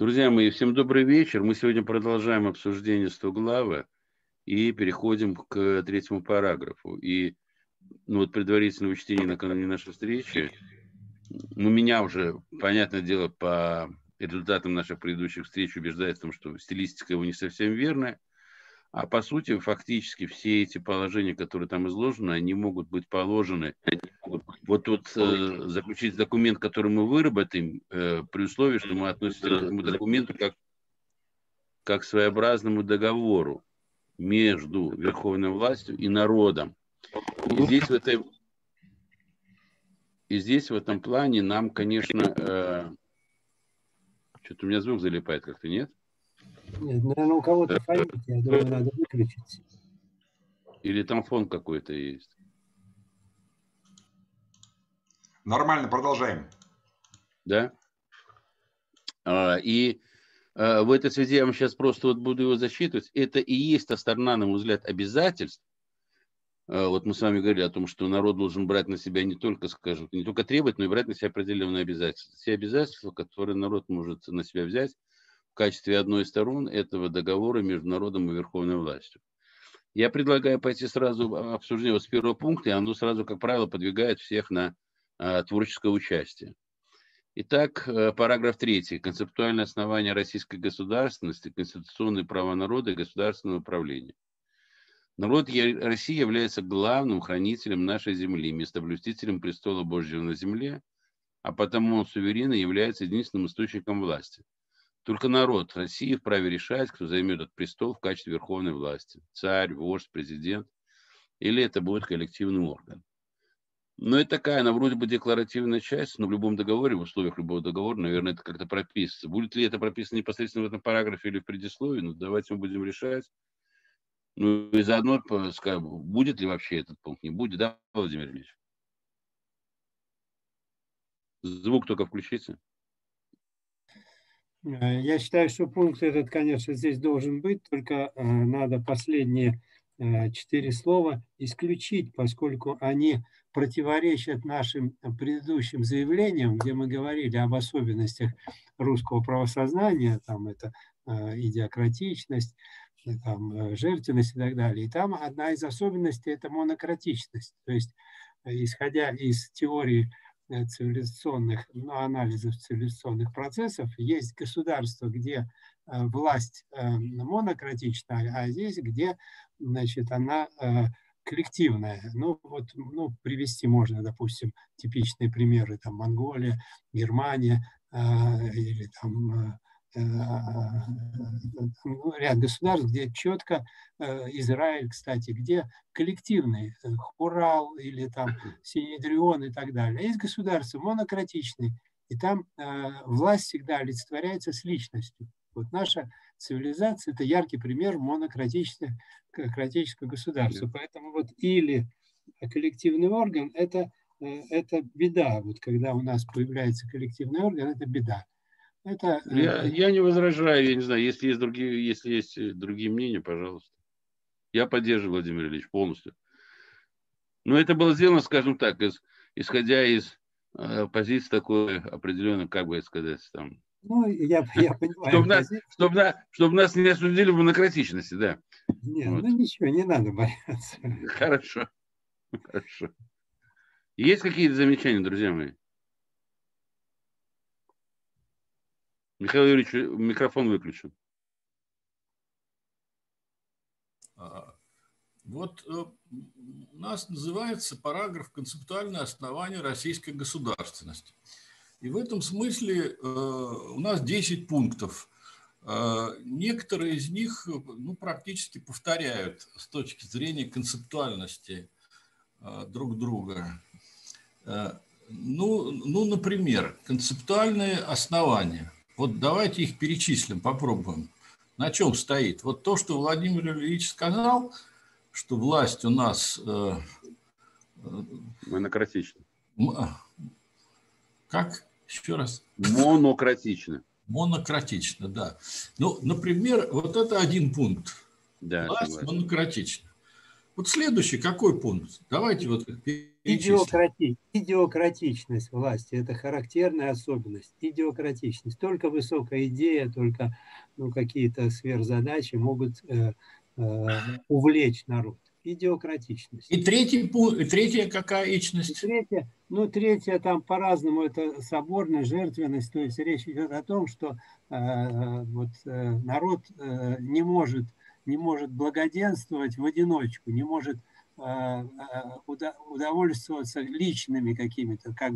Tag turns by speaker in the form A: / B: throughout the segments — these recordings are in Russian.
A: Друзья мои, всем добрый вечер. Мы сегодня продолжаем обсуждение 100 главы и переходим к третьему параграфу. И ну, вот предварительное чтение накануне нашей встречи, ну, меня уже, понятное дело, по результатам наших предыдущих встреч убеждает в том, что стилистика его не совсем верная. А по сути, фактически все эти положения, которые там изложены, они могут быть положены. Вот тут э, заключить документ, который мы выработаем, э, при условии, что мы относимся к этому документу как, как к своеобразному договору между верховной властью и народом. И здесь в этой и здесь в этом плане нам, конечно, э, что-то у меня звук залипает как-то, нет?
B: Нет, наверное, у кого-то фонит, я думаю, надо выключить.
A: Или там фон какой-то есть.
C: Нормально, продолжаем.
A: Да? А, и а, в этой связи я вам сейчас просто вот буду его засчитывать. Это и есть та сторона, на мой взгляд, обязательств. А, вот мы с вами говорили о том, что народ должен брать на себя не только, скажем, не только требовать, но и брать на себя определенные обязательства. Все обязательства, которые народ может на себя взять, в качестве одной из сторон этого договора между народом и верховной властью. Я предлагаю пойти сразу обсуждение с первого пункта, и оно сразу, как правило, подвигает всех на а, творческое участие. Итак, э, параграф 3. Концептуальное основание российской государственности, конституционные права народа и государственного управления. Народ России является главным хранителем нашей земли, местоблюстителем престола Божьего на земле, а потому он суверенно является единственным источником власти – только народ России вправе решать, кто займет этот престол в качестве верховной власти. Царь, вождь, президент. Или это будет коллективный орган. Но это такая, она вроде бы декларативная часть, но в любом договоре, в условиях любого договора, наверное, это как-то прописывается. Будет ли это прописано непосредственно в этом параграфе или в предисловии, ну, давайте мы будем решать. Ну, и заодно скажем, будет ли вообще этот пункт, не будет, да, Владимир Ильич? Звук только включите.
B: Э, я считаю, что пункт этот, конечно, здесь должен быть, только э, надо последние э, четыре слова исключить, поскольку они противоречат нашим предыдущим заявлениям, где мы говорили об особенностях русского правосознания, там это идиократичность, там, жертвенность и так далее. И там одна из особенностей – это монократичность. То есть, исходя из теории Э, цивилизационных, ну, анализов цивилизационных процессов, есть государство, где э, власть э, монократичная, а здесь, где значит, она коллективная. Ну, вот, ну, привести можно, допустим, типичные примеры, там, Монголия, Германия, или там Э, ну, ряд государств, где четко, э, Израиль, кстати, где коллективный, э, Хурал или там Синедрион и так далее. А есть государства монократичные, и там власть всегда олицетворяется с личностью. Вот наша цивилизация – это яркий пример монократического государства. Поэтому вот или коллективный орган – это, это беда. Вот когда у нас появляется коллективный орган, это беда.
A: Это, я, э, я не возражаю, я не знаю, если есть другие, если есть э, другие мнения, пожалуйста. Я поддерживаю Владимир Ильич полностью. Но это было сделано, скажем так, из, исходя из э, позиции такой определенной, как бы сказать, там.
B: Ну, я, я понимаю.
A: Чтобы нас, чтобы, нас, чтобы нас не осудили в монократичности, да.
B: Нет, вот. ну ничего, не надо бояться.
A: Хорошо. Хорошо. Есть какие-то замечания, друзья мои? Михаил Юрьевич, микрофон выключен.
D: А, вот э, у нас называется параграф «Концептуальное основание российской государственности». И в этом смысле э, у нас 10 пунктов. Э, некоторые из них ну, практически повторяют с точки зрения концептуальности друг друга. Ну, ну, например, концептуальные основания – вот давайте их перечислим, попробуем. На чем стоит? Вот то, что Владимир Ильич сказал, что власть у нас... Э,
A: э Монократична.
D: А, как? Еще раз.
A: Монократично.
D: Монократично, да. Ну, например, вот это один пункт.
A: Да,
D: власть согласен. монократична.
E: Вот следующий какой пункт? Давайте вот
B: Идиократи... Идиократичность власти – это характерная особенность. Идиократичность. Только высокая идея, только ну, какие-то сверхзадачи могут э, э, увлечь народ. Идиократичность.
E: И третий третья какая ичность?
B: И третья, ну, третья там по-разному, это соборная жертвенность, то есть речь идет о том, что э, вот, э, народ э, не может не может благоденствовать в одиночку, не может удовольствоваться личными какими-то, как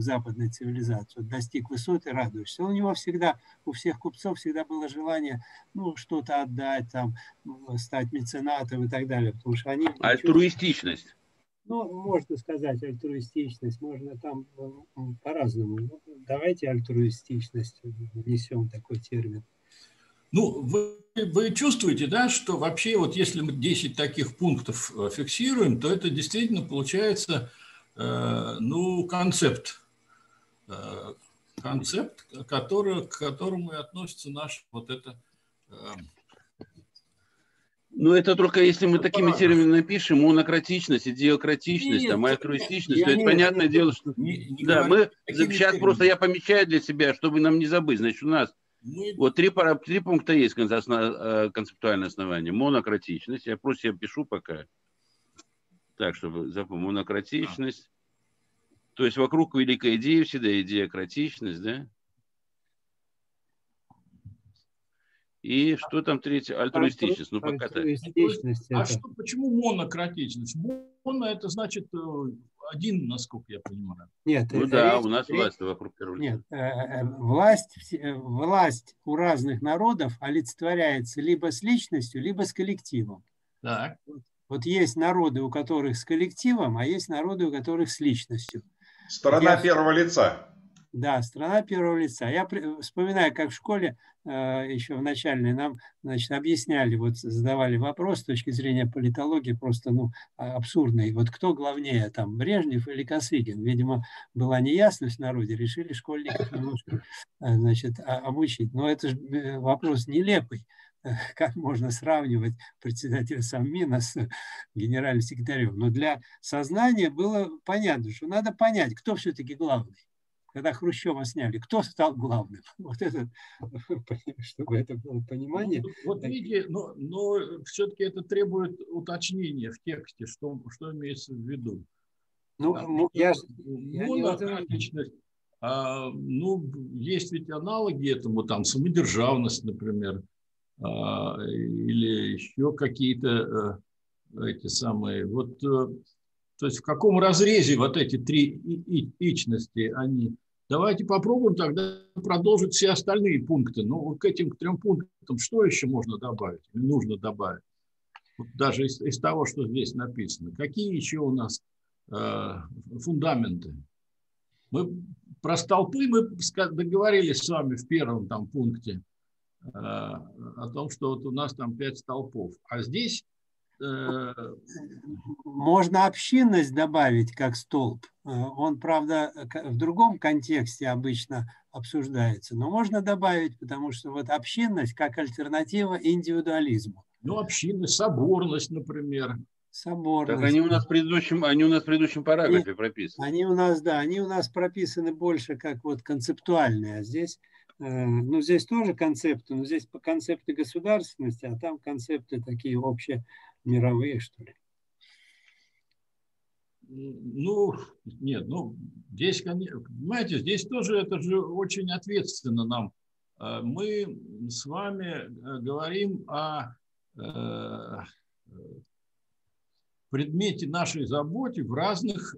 B: цивилизации. Вот достиг высоты, радуешься. У него всегда, у всех купцов всегда было желание ну, что-то отдать, там, стать меценатом и так далее. Потому что они...
A: Альтруистичность.
B: Ну, можно сказать альтруистичность, можно там по-разному. Ну, давайте альтруистичность внесем такой термин.
E: Ну, вы, вы чувствуете, да, что вообще вот если мы 10 таких пунктов э, фиксируем, то это действительно получается, э, ну, концепт. Э, концепт, который, к которому и относится наш вот это... Э,
A: ну, это только если мы такими терминами напишем, монократичность, идиократичность, там, альтруистичность, то это понятное дело, что... Не, не да, мы сейчас просто я помечаю для себя, чтобы нам не забыть. Значит, у нас мы... Вот три, три пункта есть э, концептуальное основание. Монократичность. Я просто я пишу пока. Так, чтобы запомнить. Монократичность. То есть вокруг великой идеи всегда идея кратичность, да? И что там третье? Альтруистичность. Ну, пока так.
E: А что, почему монократичность? Моно это значит э, один, насколько я понимаю.
B: Нет,
A: ну да, у нас власть вокруг
B: первого Нет, э, э, власть, власть у разных народов олицетворяется либо с личностью, либо с коллективом.
E: Так.
B: Вот есть народы, у которых с коллективом, а есть народы, у которых с личностью.
C: Сторона я... первого лица.
B: Да, страна первого лица. Я вспоминаю, как в школе э, еще в начальной нам значит, объясняли, вот задавали вопрос с точки зрения политологии просто ну, а, абсурдный. Вот кто главнее, там, Брежнев или Косыгин? Видимо, была неясность в народе, решили школьников немножко э, значит, обучить. Но это же э, вопрос нелепый как можно сравнивать председателя Совмина с генеральным секретарем. Но для сознания было понятно, что надо понять, кто все-таки главный когда Хрущева сняли, кто стал главным? Вот это, чтобы это было понимание.
E: Ну, вот видите, но, но все-таки это требует уточнения в тексте, что, что имеется в виду. Ну, Там, я, я монократичность, а, ну, есть ведь аналоги этому, там, самодержавность, например, а, или еще какие-то а, эти самые, вот, а, то есть в каком разрезе вот эти три ичности они Давайте попробуем тогда продолжить все остальные пункты. Ну, к этим трем пунктам что еще можно добавить, или нужно добавить? Вот даже из, из того, что здесь написано. Какие еще у нас э, фундаменты? Мы про столпы мы договорились с вами в первом там пункте э, о том, что вот у нас там пять столпов. А здесь
B: можно общинность добавить как столб. Э, он, правда, в другом контексте обычно обсуждается, но можно добавить, потому что вот общинность как альтернатива индивидуализму.
E: Ну, общинность, соборность, например.
B: Соборность.
A: Так они у нас в предыдущем, они у нас в предыдущем параграфе они, прописаны.
B: Они у нас, да, они у нас прописаны больше как вот концептуальные, а здесь Э, ну, здесь тоже концепты, но здесь по концепты государственности, а там концепты такие общие мировые, что ли.
E: Ну, нет, ну, здесь, понимаете, здесь тоже это же очень ответственно нам. Э, мы с вами э, говорим о предмете нашей заботы в разных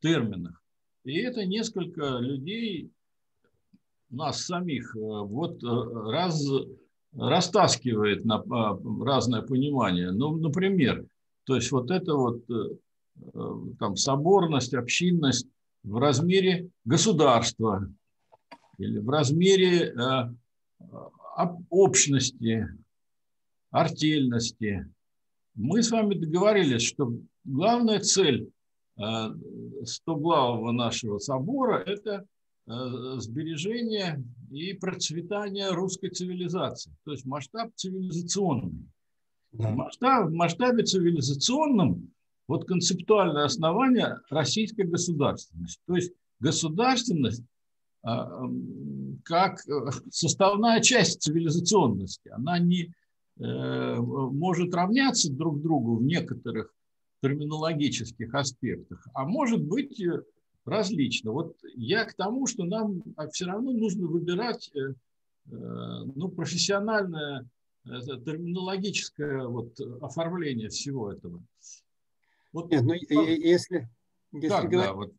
E: терминах. И это несколько людей нас самих э, вот э, раз, растаскивает на э, разное понимание. Ну, например, то есть вот это вот там соборность, общинность в размере государства или в размере общности, артельности. Мы с вами договорились, что главная цель стоглавого нашего собора – это Э, сбережения и процветания русской цивилизации. То есть масштаб цивилизационный. Да. Масштаб, в масштабе цивилизационном вот концептуальное основание российской государственности. То есть государственность а, как э, составная часть цивилизационности. Она не э, может равняться друг другу в некоторых терминологических аспектах, а может быть э, различно. Вот я к тому, что нам все равно нужно выбирать ну, профессиональное терминологическое вот оформление всего этого.
B: Вот, Нет, ну, если, если как, говорить, да, вот,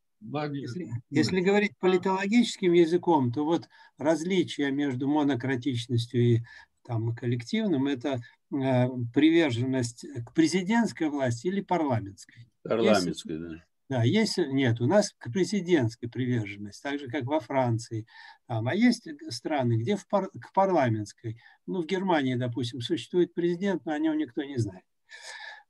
B: если, если говорить политологическим языком, то вот различие между монократичностью и там, коллективным – это э, приверженность к президентской власти или парламентской.
A: Парламентской, есть, да.
B: Да, есть, нет, у нас к президентской приверженность, так же, как во Франции. Там, а есть страны, где в пар, к парламентской. Ну, в Германии, допустим, существует президент, но о нем никто не знает.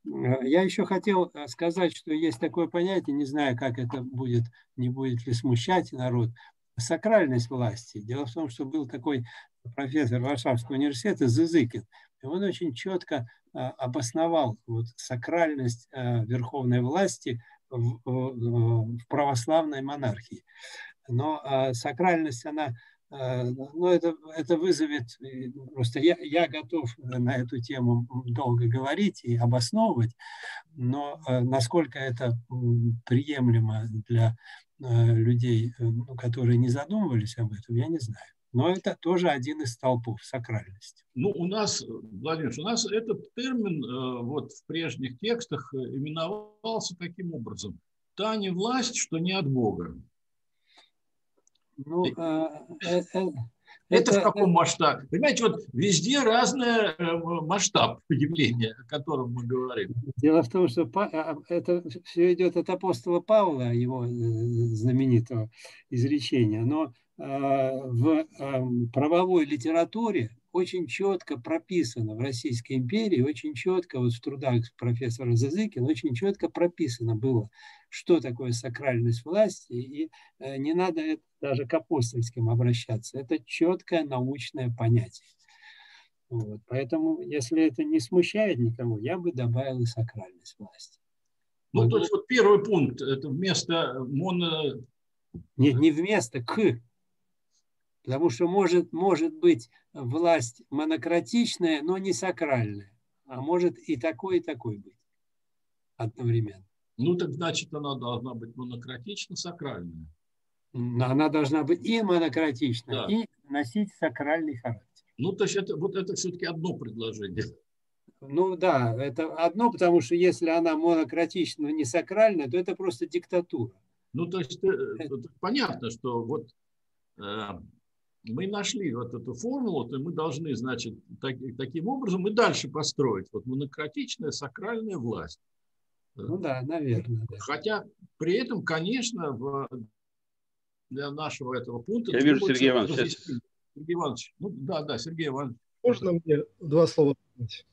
B: Э, я еще хотел э, сказать, что есть такое понятие, не знаю, как это будет, не будет ли смущать народ, сакральность власти. Дело в том, что был такой профессор Варшавского университета Зызыкин, и он очень четко э, обосновал вот сакральность верховной власти в, православной монархии. Но сакральность, она Э, ну, это, это вызовет, просто я, я готов на эту тему долго говорить и обосновывать, но э, насколько это приемлемо для э, людей, ну, которые не задумывались об этом, я не знаю. Но это тоже один из столпов сакральности.
E: Ну, у нас, Владимир, у нас этот термин вот в прежних текстах именовался таким образом. Та не власть, что не от Бога. Ну, а, э, э, это, это в каком масштабе? Понимаете, вот везде разный э, масштаб явления, о котором мы говорим.
B: Дело в том, что а, а, это все идет от апостола Павла, его знаменитого изречения. Но в правовой литературе очень четко прописано в Российской империи, очень четко, вот в трудах профессора Зазыкина, очень четко прописано было, что такое сакральность власти, и э, не надо даже к апостольским обращаться. Это четкое научное понятие. Вот. Поэтому, если это не смущает никого, я бы добавил и сакральность власти.
E: Ну, то есть вот первый пункт, это вместо моно...
B: Не, не вместо, к. Потому что может, может быть власть монократичная, но не сакральная. А может и такой, и такой быть одновременно.
E: Ну, так значит, она должна быть монократично сакральная.
B: Она должна быть и монократична, да. и носить сакральный характер.
E: Ну, то есть это, вот это все-таки одно предложение.
B: Ну да, это одно, потому что если она монократична, но не сакральная, то это просто диктатура.
E: Ну, то есть э, это... понятно, что вот э, мы нашли вот эту формулу, то мы должны, значит, так, таким образом и дальше построить вот монократичная сакральная власть.
B: Ну да, наверное. Да.
E: Хотя при этом, конечно, в, для нашего этого пункта...
A: Я вижу, Сергей Иванович.
E: Сергей Иванович. Ну да, да, Сергей Иванович.
F: Можно мне два слова
A: сказать?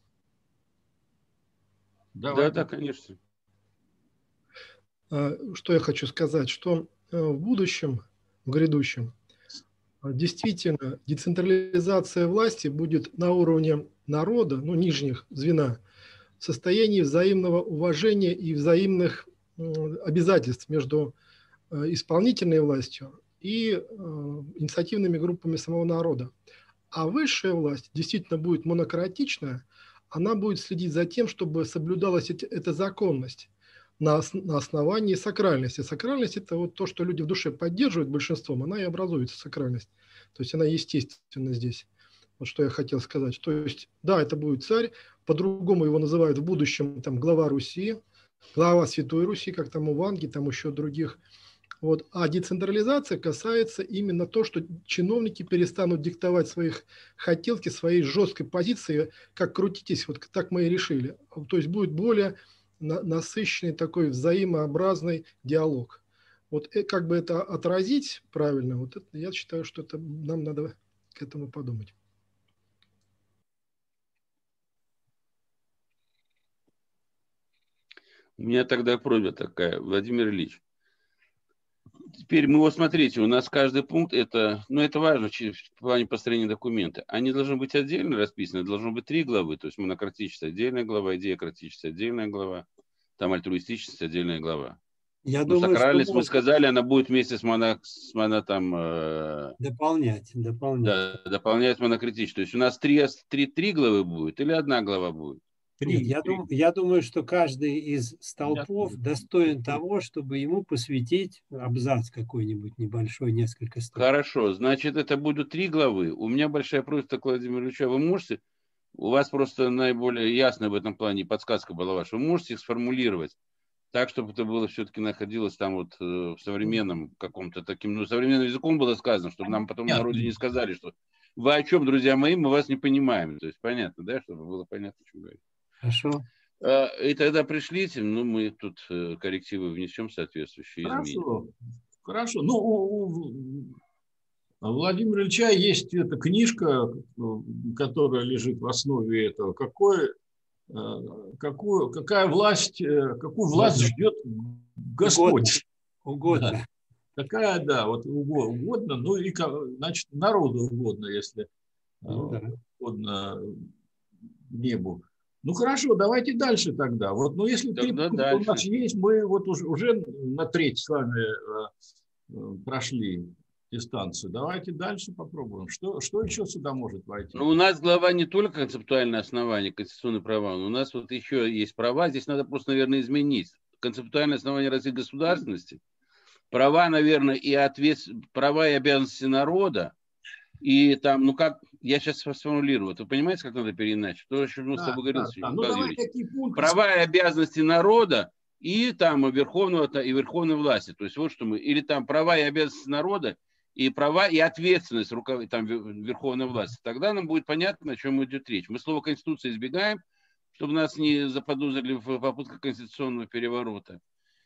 A: Да, да, конечно.
F: А, что я хочу сказать, что э, в будущем, в грядущем, действительно децентрализация власти будет на уровне народа, ну, нижних звена, в состоянии взаимного уважения и взаимных обязательств между э, исполнительной властью и э, инициативными группами самого народа. А высшая власть действительно будет монократичная, она будет следить за тем, чтобы соблюдалась эта законность на, на основании сакральности. Сакральность – это вот то, что люди в душе поддерживают большинством, она и образуется сакральность. То есть она естественна здесь. Вот что я хотел сказать. То есть, да, это будет царь, по-другому его называют в будущем там глава Руси, глава Святой Руси, как там у Ванги, там еще других. Вот. А децентрализация касается именно то, что чиновники перестанут диктовать своих хотелки, своей жесткой позиции, как крутитесь, вот так мы и решили. То есть будет более насыщенный такой взаимообразный диалог. Вот э, как бы это отразить правильно, вот это, я считаю, что это нам надо к этому подумать.
A: У меня тогда просьба такая, Владимир Ильич. Теперь мы вот смотрите, у нас каждый пункт это, ну это важно в плане построения документа. Они должны быть отдельно расписаны, должно быть три главы, то есть монократическая отдельная глава, идея отдельная глава. там альтруистичность отдельная глава.
B: Я
A: Но
B: думаю,
A: сакральность,
B: что
A: мы сказали, она будет вместе с, моно, с моно, там, э,
B: дополнять, дополнять.
A: да, дополнять монокритичность. То есть у нас три, три, три главы будет или одна глава будет?
B: Нет, я,
E: Три.
B: дум- я думаю, что каждый из столпов
E: Ясно.
B: достоин того, чтобы ему посвятить абзац какой-нибудь небольшой, несколько строк.
A: Хорошо, значит, это будут три главы. У меня большая просьба к Владимиру Ильичу. Вы можете, у вас просто наиболее ясная в этом плане подсказка была ваша, вы можете их сформулировать так, чтобы это было все-таки находилось там вот э, в современном каком-то таким, ну, современным языком было сказано, чтобы нам потом
E: Понятно.
A: народе не сказали, что вы о чем, друзья мои, мы вас не понимаем. То есть понятно, да, чтобы было понятно, о чем говорить.
B: Хорошо?
A: А, И тогда пришлите, ну, мы тут э, коррективы внесем соответствующие изменения.
E: Хорошо. Хорошо. Ну, у, у Владимира Ильича есть эта книжка, э, которая лежит в основе этого. Какой, э, какую, какая власть, какую власть ждет Господь?
B: Угодно.
E: Какая, да, вот уго- угодно, ну и, значит, народу угодно, если
B: Ну да.
E: угодно небу. Ну хорошо, давайте дальше тогда. Вот, ну если три
A: Тогда
E: пункта у нас
A: дальше.
E: есть, мы вот уже, уже на треть с вами э, э, прошли дистанцию. Давайте дальше попробуем. Что, что еще сюда может войти?
A: Ну, у нас глава не только концептуальное основание, конституционные права, но у нас вот еще есть права. Здесь надо просто, наверное, изменить. Концептуальное основание России государственности, права, наверное, и ответ... права и обязанности народа, и там, ну как, я сейчас сформулирую, вы понимаете, как надо переиначить? То, о чем мы с
E: Да,
A: тобой говорили,
E: да,
A: с
E: да. Ну
A: Михаилом
E: давай пункты?
A: права и обязанности народа и там верховного и верховной власти. То есть вот что мы или там права и обязанности народа и права и ответственность руков... там ве- верховной власти. Тогда нам будет понятно, о чем идет речь. Мы слово конституция избегаем, чтобы нас не заподозрили в попытках конституционного переворота.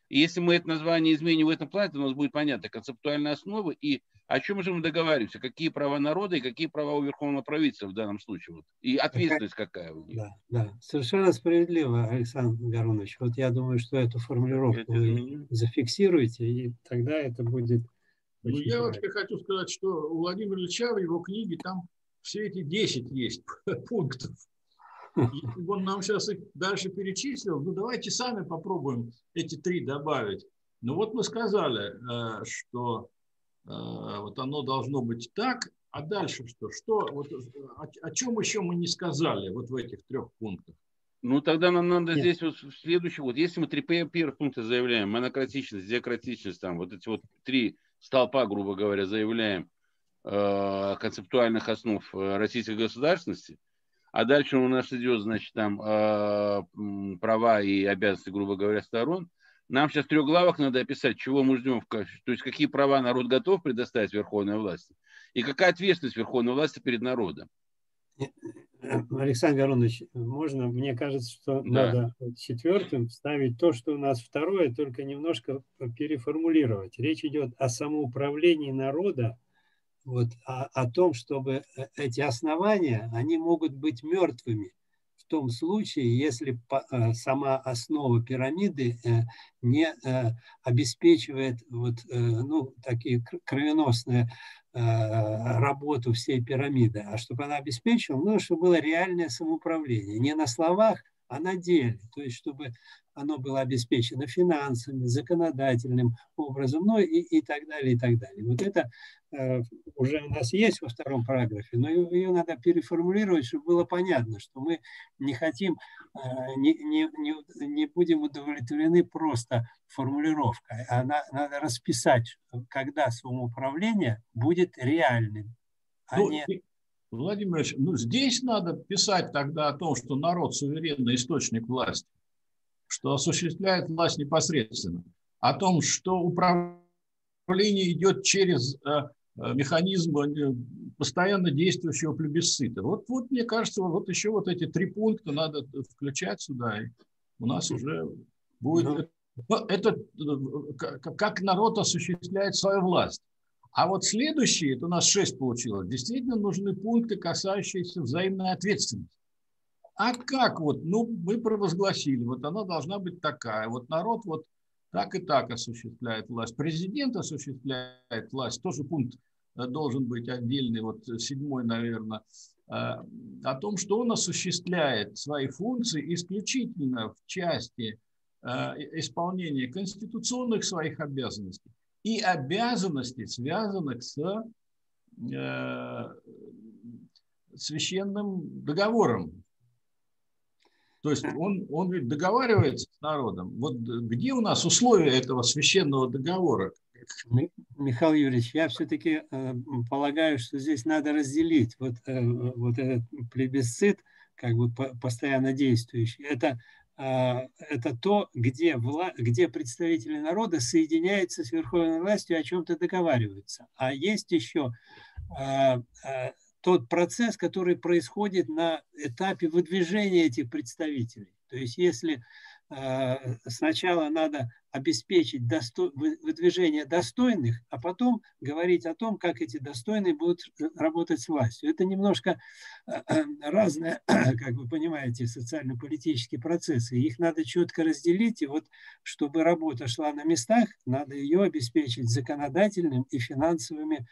A: И если мы это название изменим в этом плане, то у нас будет понятно концептуальная основа и о чем же мы договариваемся, какие права народа и какие права у верховного правительства в данном случае. Вот. И ответственность какая у них.
B: Да, да. Совершенно справедливо, Александр Гарунович. Вот я думаю, что эту формулировку
A: Это
B: вы зафиксируете, и тогда это будет
E: Ну, я
B: правильно.
E: вообще хочу сказать, что у Владимира Ильича в его книге там все эти 10 есть пунктов. Если бы он нам сейчас их дальше перечислил, ну давайте сами попробуем эти три добавить. Ну вот мы сказали, э, что вот оно должно быть так, а дальше что? Что вот э, о, о чем еще мы не сказали вот в этих трех пунктах?
A: Ну, тогда нам надо
B: Нет.
A: здесь вот в следующем, вот если мы три пе- первых пункта заявляем, монократичность, диакратичность, там вот эти вот три столпа, грубо говоря, заявляем э, концептуальных основ э, российской государственности, а дальше у нас идет, значит, там э, права и обязанности, грубо говоря, сторон, нам сейчас в трех главах надо описать, чего мы ждем, в качестве- то есть какие права народ готов предоставить верховной власти, и какая ответственность верховной власти перед народом.
B: Александр Гарунович, можно, мне кажется, что
A: Да.
B: надо четвертым вставить то, что у нас второе, только немножко переформулировать. Речь идет о самоуправлении народа, вот, о, о том, чтобы э, эти основания, они могут быть мертвыми том случае, если э, сама основа пирамиды э, не э, обеспечивает вот, ну, такие кр- кровеносные работу всей пирамиды, а чтобы она обеспечивала, ну, чтобы было реальное самоуправление. Не на словах, а на деле. То есть, чтобы оно было обеспечено финансами, законодательным образом, ну и, и так далее, и так далее. Вот это э, уже у нас есть во втором параграфе, но ее, ее надо переформулировать, чтобы было понятно, что мы не хотим, э, не, не, не, не будем удовлетворены просто формулировкой, а на- надо расписать, когда самоуправление будет реальным, а
E: Ну,
B: не...
E: Владимир Ильич, ну здесь надо писать тогда о том, что народ суверенный источник власти, что осуществляет власть непосредственно, о том, что управление идет через э, э, механизм э, постоянно действующего плебисцита. Вот, вот мне кажется, вот еще вот эти три пункта надо включать сюда, и у нас уже будет...
B: Ну.
E: Ну, это как народ осуществляет свою власть. А вот следующие, это у нас шесть получилось, действительно нужны пункты, касающиеся взаимной ответственности. А как вот, ну, мы провозгласили, вот она должна быть такая, вот народ вот так и так осуществляет власть, президент осуществляет власть, тоже пункт э, должен быть отдельный, вот э, седьмой, наверное, э, о том, что он осуществляет свои функции исключительно в части исполнения конституционных своих обязанностей. И обязанностей, связанных с священным договором. То есть он, он ведь договаривается с народом. Вот где у нас условия этого священного договора?
B: Михаил Юрьевич, я все-таки э, полагаю, что здесь надо разделить вот, э, вот этот плебисцит, как бы по, постоянно действующий. Это, э, это то, где, вла, где представители народа соединяются с верховной властью и о чем-то договариваются. А есть еще э, э, тот процесс, который происходит на этапе выдвижения этих представителей. То есть если сначала надо обеспечить досто... выдвижение достойных, а потом говорить о том, как эти достойные будут работать с властью. Это немножко э, разные, как вы понимаете, социально-политические процессы. Их надо четко разделить, и вот чтобы работа шла на местах, надо ее обеспечить законодательным и финансовыми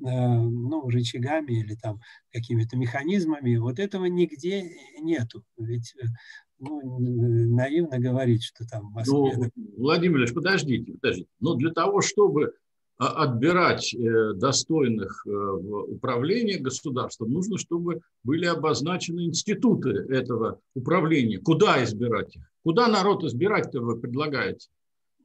B: Э, ну, рычагами или там какими-то механизмами. Вот этого нигде нету. Ведь э, ну, наивно говорить, что там в
E: Москве... Ну, Владимир Ильич, подождите, подождите. Но для того, чтобы а, отбирать э, достойных в управление государством, нужно, чтобы были обозначены институты этого управления. Куда избирать их? Куда народ избирать-то вы предлагаете?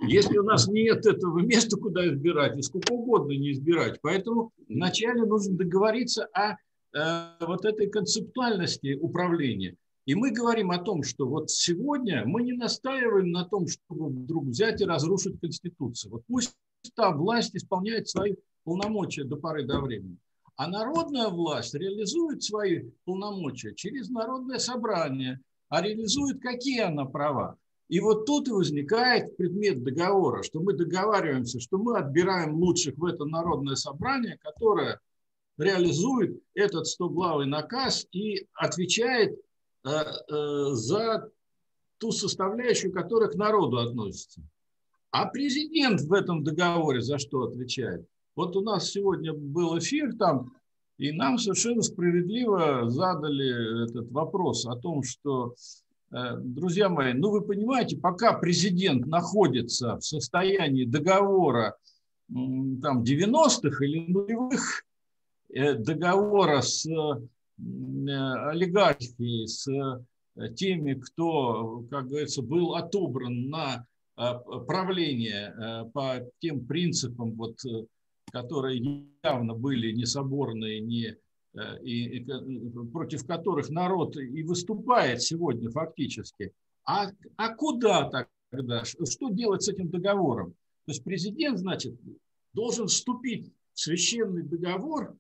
E: Если у нас нет этого места, куда избирать, и сколько угодно не избирать. Поэтому вначале нужно договориться о э, вот этой концептуальности управления. И мы говорим о том, что вот сегодня мы не настаиваем на том, чтобы вдруг взять и разрушить Конституцию. Вот пусть та власть исполняет свои полномочия до поры до времени. А народная власть реализует свои полномочия через народное собрание. А реализует какие она права? И вот тут и возникает предмет договора, что мы договариваемся, что мы отбираем лучших в это народное собрание, которое реализует этот стоглавый наказ и отвечает за ту составляющую, которая к народу относится. А президент в этом договоре за что отвечает? Вот у нас сегодня был эфир там, и нам совершенно справедливо задали этот вопрос о том, что Э, друзья мои, ну вы понимаете, пока президент находится в состоянии договора там 90-х или нулевых, э, договора с э, олигархией, с теми, кто, как говорится, был отобран на правление по тем принципам, вот, которые явно были не соборные, не Э, и, против которых народ и выступает сегодня фактически. А, а куда тогда? Что делать с этим договором? То есть президент, значит, должен вступить в священный договор,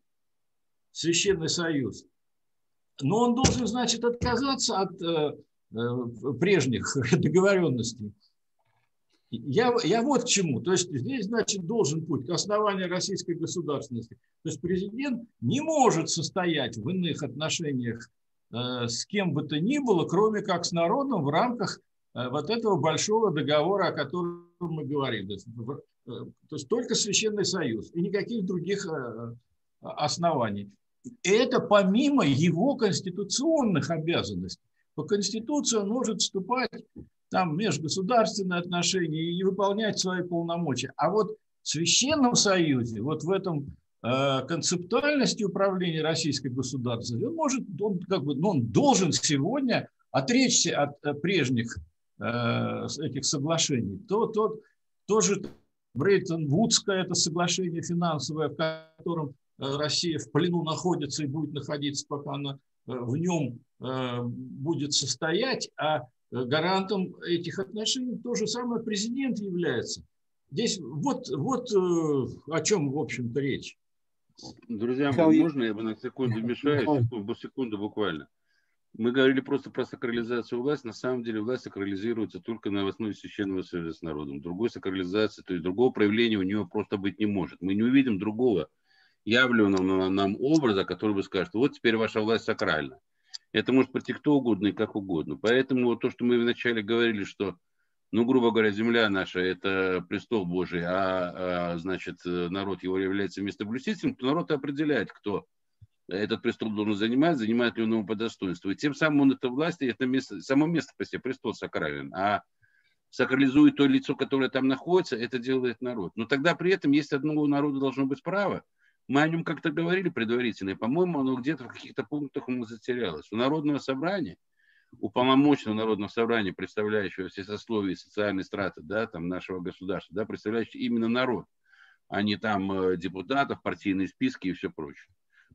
E: священный союз, но он должен, значит, отказаться от э, э, прежних договоренностей я, я вот к чему. То есть здесь, значит, должен путь к основанию российской государственности. То есть президент не может состоять в иных отношениях э, с кем бы то ни было, кроме как с народом в рамках вот этого большого договора, о котором мы говорим. То есть, то есть только Священный Союз и никаких других оснований. Это помимо его конституционных обязанностей. По Конституции он может вступать там межгосударственные отношения и выполнять свои полномочия. А вот в Священном Союзе, вот в этом э, концептуальности управления российской государственностью, он может, он как бы, он должен сегодня отречься от э, прежних э, этих соглашений. То, то, тоже Брейтон-Вудское это соглашение финансовое, в котором Россия в плену находится и будет находиться, пока она в нем будет состоять, а Э, гарантом этих отношений то же самое президент является. Здесь вот, вот э, о чем, в общем-то, речь.
A: Друзья, мои, можно я бы на секунду вмешаюсь? Секунду, секунду буквально. Мы говорили просто про сакрализацию власти. На самом деле власть сакрализируется только на основе священного связи с народом. Другой сакрализации, то есть другого проявления у нее просто быть не может. Мы не увидим другого явленного нам образа, который бы скажет, вот теперь ваша власть сакральна. Это может прийти кто угодно и как угодно. Поэтому то, что мы вначале говорили, что, ну, грубо говоря, земля наша – это престол Божий, а, а значит, народ его является местоблюстителем, то народ определяет, кто этот престол должен занимать, занимает ли он его по достоинству. И тем самым он это власть, и это место, само место по себе, престол сакрален. А сакрализует то лицо, которое там находится, это делает народ. Но тогда при этом есть одного народа должно быть право. Мы о нем как-то говорили предварительно, и, по-моему, оно где-то в каких-то пунктах у нас затерялось. У Народного собрания, у полномочного Народного собрания, представляющего все сословия и социальные страты да, там, нашего государства, да, представляющего именно народ, а не там э, депутатов, партийные списки и все прочее.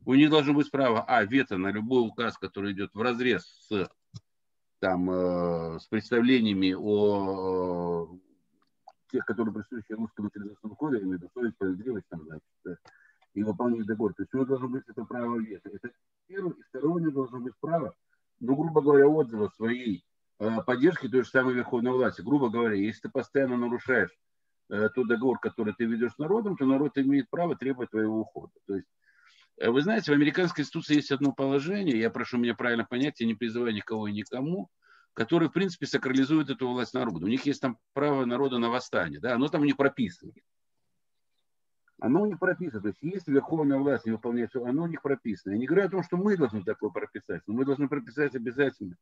A: У них должно быть право, а, вето на любой указ, который идет в разрез с там, э, с представлениями о э, тех, которые присущи русскому цивилизационному коду, имею в виду совесть, справедливость, там, значит, э, и выполнение договора. То есть у него должно быть это право вето. Это первое. И второе, у него должно быть право, ну, грубо говоря, отзыва своей э, поддержки той же самой верховной власти. Грубо говоря, если ты постоянно нарушаешь э, тот договор, который ты ведешь с народом, то народ имеет право требовать твоего ухода. То есть Э, вы знаете, в американской конституции есть одно положение, я прошу меня правильно понять, я не призываю никого и никому, которое, в принципе, сакрализует эту власть народа. У них есть там право народа на восстание, да, оно там у них прописано. Оно у них прописано. То есть, если верховная власть не выполняет все, оно у них прописано. Я не говорю о том, что мы должны такое прописать, но мы должны прописать обязательно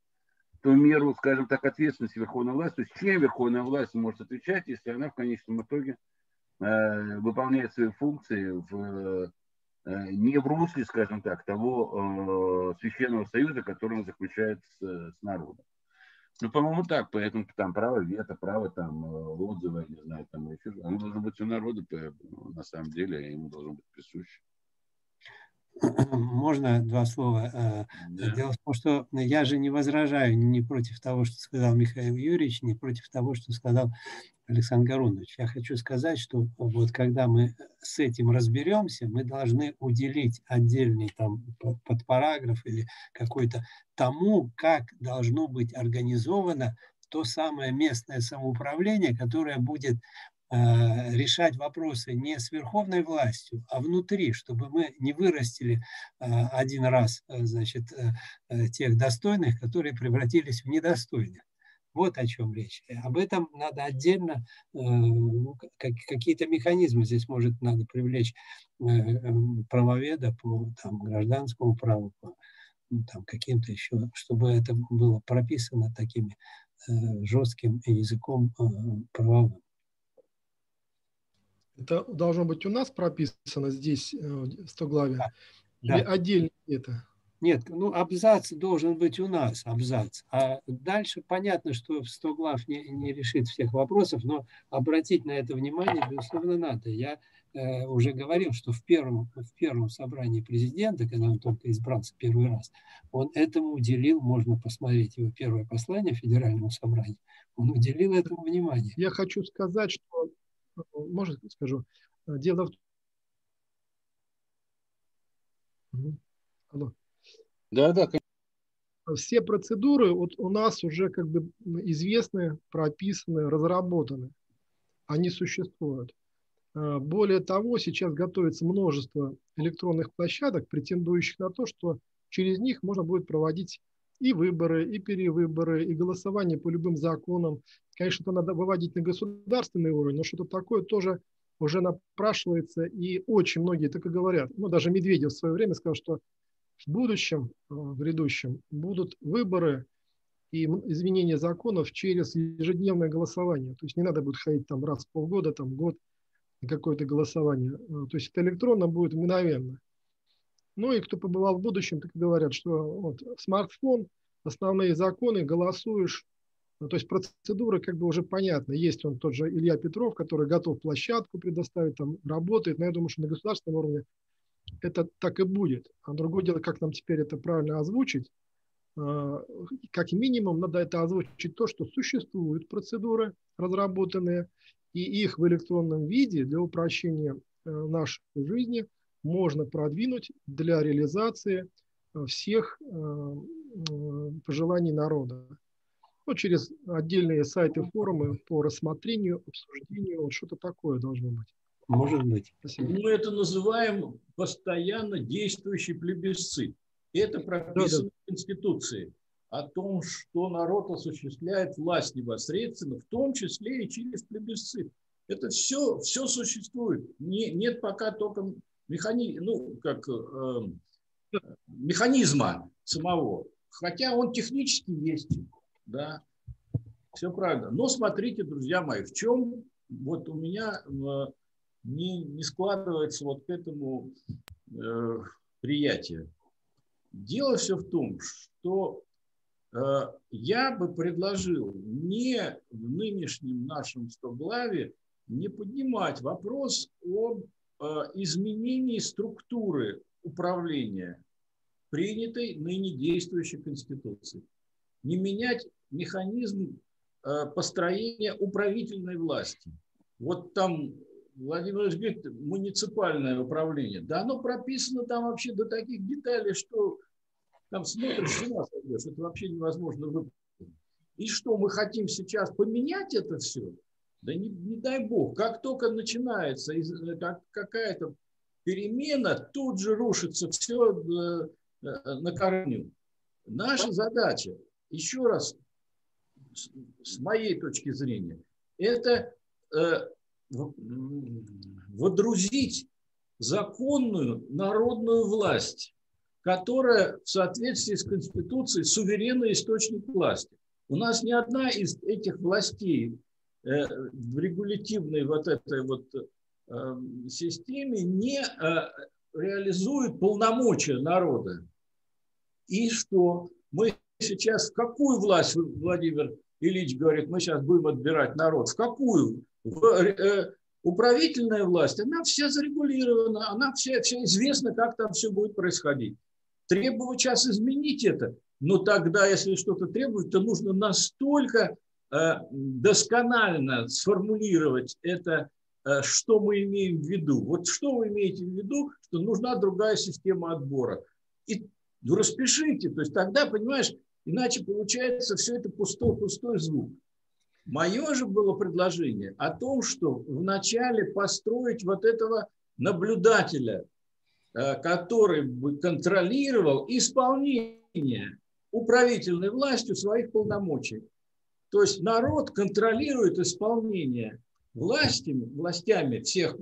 A: ту меру, скажем так, ответственности верховной власти. То есть, чем верховная власть может отвечать, если она в конечном итоге э, выполняет свои функции в Э, не в русле, скажем так, того э, священного союза, который он заключает с, с народом. Ну, по-моему, так, поэтому там право вето, право там э, отзыва, не знаю, там еще, оно должно быть у народа, на самом деле, ему должно быть присуще.
B: Можно два слова? Э, да. Дело в том, что я же не возражаю ни против того, что сказал Михаил Юрьевич, ни против того, что сказал Александр Гарунович. Я хочу сказать, что вот когда мы с этим разберемся, мы должны уделить отдельный там подпараграф или какой-то тому, как должно быть организовано то самое местное самоуправление, которое будет Э, решать вопросы не с верховной властью, а внутри, чтобы мы не вырастили э, один раз э, значит, тех достойных, которые превратились в недостойных. Вот о чем речь. Об этом надо отдельно, ну, какие-то механизмы здесь может надо привлечь правоведа по там, гражданскому праву, по ну, там, каким-то еще, чтобы это было прописано таким жестким языком правовым.
F: Это должно быть у нас прописано здесь, 100 главе, да. или да. отдельно это?
B: Нет, ну абзац должен быть у нас, абзац. А дальше понятно, что в 100 глав не, не решит всех вопросов, но обратить на это внимание, безусловно, надо. Я э, уже говорил, что в первом, в первом собрании президента, когда он только избрался первый раз, он этому уделил, можно посмотреть его первое послание Федеральному собранию, он уделил этому внимание.
F: Я хочу сказать, что может, скажу. Дело в... Алло.
A: Да, да.
F: Все процедуры вот у нас уже как бы известны, прописаны, разработаны. Они существуют. Э, более того, сейчас готовится множество электронных площадок, претендующих на то, что через них можно будет проводить и выборы, и перевыборы, и голосование по любым законам. Конечно, это надо выводить на государственный уровень, но что-то такое тоже уже напрашивается, и очень многие так и говорят. Ну, даже Медведев в свое время сказал, что в будущем, э, в грядущем, будут выборы и изменения законов через ежедневное голосование. То есть не надо будет ходить там раз в полгода, там год на какое-то голосование. Э, то есть это электронно будет мгновенно. Ну и кто побывал в будущем, так говорят, что вот смартфон, основные законы, голосуешь. Ну, то есть процедура как бы уже понятна. Есть он тот же Илья Петров, который готов площадку предоставить, там работает. Но я думаю, что на государственном уровне это так и будет. А другое дело, как нам теперь это правильно озвучить. А, как минимум надо это озвучить то, что существуют процедуры разработанные, и их в электронном виде для упрощения э, нашей жизни – можно продвинуть для реализации э, всех э, пожеланий народа. Ну, через отдельные сайты, форумы по рассмотрению, обсуждению, вот что-то такое должно быть.
B: Может быть.
D: Спасибо. Мы это называем постоянно действующий плебисцит. Это прописано да, да. в Конституции о том, что народ осуществляет власть непосредственно, в том числе и через плебисцит. Это все, все существует. Не, нет пока только механи... ну, как, э, механизма самого. Хотя он технически есть. Да.
E: Все правильно. Но смотрите, друзья мои, в чем вот у меня не, не складывается вот к этому э, приятие. Дело все в том, что э, я бы предложил не в нынешнем нашем стоглаве не поднимать вопрос о э, изменении структуры управления принятой ныне действующей Конституции. Не менять механизм э, построения управительной власти. Вот там Владимир Ильич говорит, муниципальное управление. Да оно прописано там вообще до таких деталей, что там смотришь, с сойдешь. Это вообще невозможно выполнить. И что, мы хотим сейчас поменять это все? Да не, не дай бог. Как только начинается э, как, какая-то перемена, тут же рушится все э, э, на корню. Наша задача, еще раз, с моей точки зрения, это водрузить законную народную власть, которая в соответствии с Конституцией суверенный источник власти. У нас ни одна из этих властей э, в регулятивной вот этой вот э, системе не э, реализует полномочия народа. И что? Мы сейчас какую власть, Владимир Ильич говорит, мы сейчас будем отбирать народ? В какую? Э, управительная власть, она вся зарегулирована, она вся, вся известна, как там все будет происходить. Требовать сейчас изменить это, но тогда, если что-то требует, то нужно настолько э, досконально сформулировать это, э, что мы имеем в виду. Вот что вы имеете в виду, что нужна другая система отбора. И ну, распишите, то есть тогда, понимаешь, иначе получается все это пустой, пустой звук. Мое же было предложение о том, что вначале построить вот этого наблюдателя, э, который бы контролировал исполнение управительной властью своих полномочий. То есть народ контролирует исполнение властями, властями всех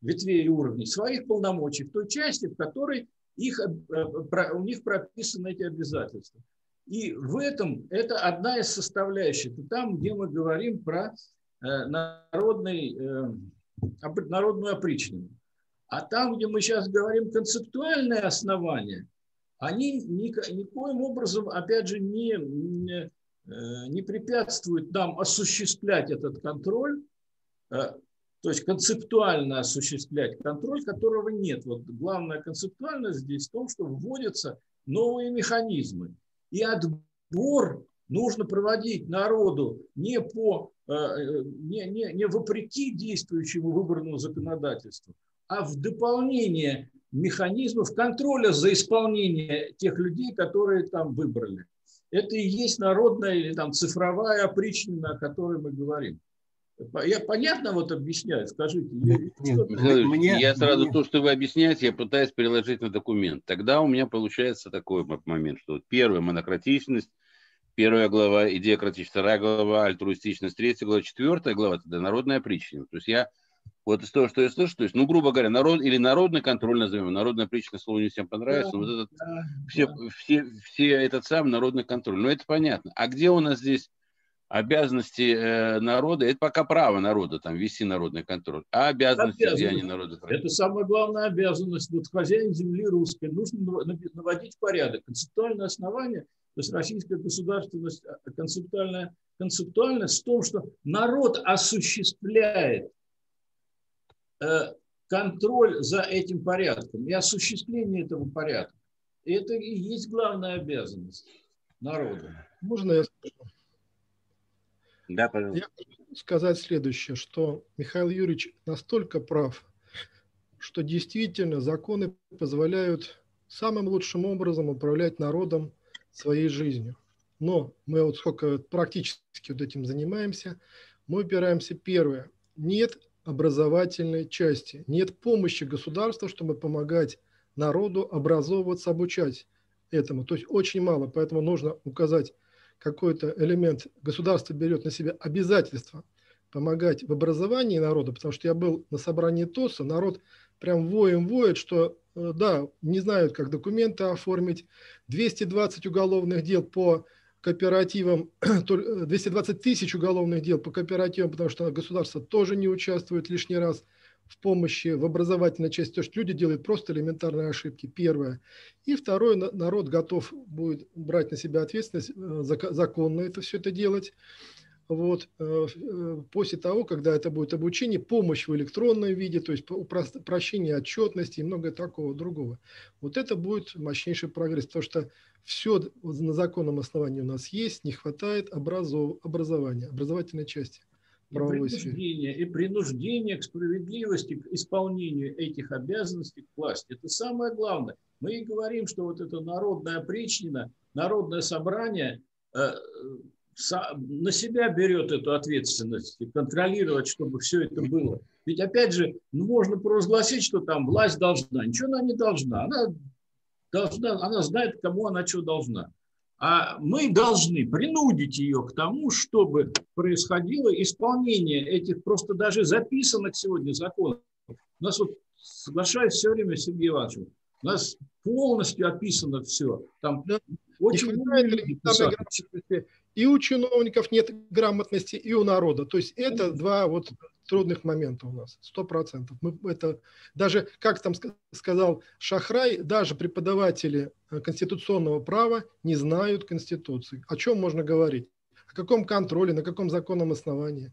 E: ветвей и уровней своих полномочий в той части, в которой их, э, у них прописаны эти обязательства. И в этом это одна из составляющих. Это там, где мы говорим про э, народный, э, народную опричнину. А там, где мы сейчас говорим концептуальное основание, они никоим образом, опять же, не, не, э, препятствуют нам осуществлять этот контроль, то есть концептуально осуществлять контроль, которого нет. Вот главная концептуальность здесь в том, что вводятся новые механизмы – и отбор нужно проводить народу не, по, э, не, не, не вопреки действующему выборному законодательству, а в дополнение механизмов контроля за исполнением тех людей, которые там выбрали. Это и есть народная или там цифровая опричнина, о которой мы говорим. Я понятно вот объясняю, скажите. Нет,
A: нет, мне, я сразу мне... то, что вы объясняете, я пытаюсь переложить на документ. Тогда у меня получается такой момент, что первая монократичность, первая глава, идея кратичности, вторая глава, альтруистичность, третья глава, четвертая глава, тогда народная причина. То есть я вот из того, что я слышу, то есть, ну, грубо говоря, народ или народный контроль назовем, народная причина слово не всем понравится, да, вот этот, да, все, да. все, все этот сам народный контроль. Ну, это понятно. А где у нас здесь обязанности э, народа, это пока право народа, там, вести народный контроль, а обязанности
E: обязанность. народа. Это самая главная обязанность. Вот хозяин земли русской нужно наводить порядок. Концептуальное основание, то есть российская государственность, а, концептуальная концептуальность в том, что народ осуществляет э, контроль за этим порядком и осуществление этого порядка. И это и есть главная обязанность народа.
F: Можно я скажу? Да, пожалуйста. Я хочу сказать следующее, что Михаил Юрьевич настолько прав, что действительно законы позволяют самым лучшим образом управлять народом своей жизнью. Но мы вот сколько практически вот этим занимаемся, мы упираемся первое. Нет образовательной части, нет помощи государства, чтобы помогать народу образовываться, обучать этому. То есть очень мало, поэтому нужно указать какой-то элемент государство берет на себя обязательство помогать в образовании народа, потому что я был на собрании ТОСа, народ прям воем воет, что э, да, не знают, как документы оформить, 220 уголовных дел по кооперативам, 220 тысяч уголовных дел по кооперативам, потому что государство тоже не участвует лишний раз в помощи в образовательной части, то, что люди делают просто элементарные ошибки, первое. И второе, народ готов будет брать на себя ответственность, э, законно это все это делать вот, э, э, после того, когда это будет обучение, помощь в электронном виде, то есть упрощение отчетности и многое такого другого. Вот это будет мощнейший прогресс, потому что все на законном основании у нас есть, не хватает образов, образования, образовательной части
E: принуждение, И принуждение к справедливости, к исполнению этих обязанностей к власти. Это самое главное. Мы и говорим, что вот это народная опричнина, народное собрание э, на себя берет эту ответственность и контролировать, чтобы все это было. Ведь опять же, ну, можно провозгласить, что там власть должна. Ничего она не должна. Она должна, она знает, кому она что должна. А мы должны принудить ее к тому, чтобы происходило исполнение этих просто даже записанных сегодня законов. У нас вот, соглашаюсь все время с Сергеем Ивановичем, у нас полностью описано все. Там очень
F: много и у чиновников нет грамотности, и у народа. То есть это два вот трудных момента у нас, сто процентов. Это даже, как там сказал Шахрай, даже преподаватели э, конституционного права не знают Конституции. О чем можно говорить? О каком контроле, на каком законном основании?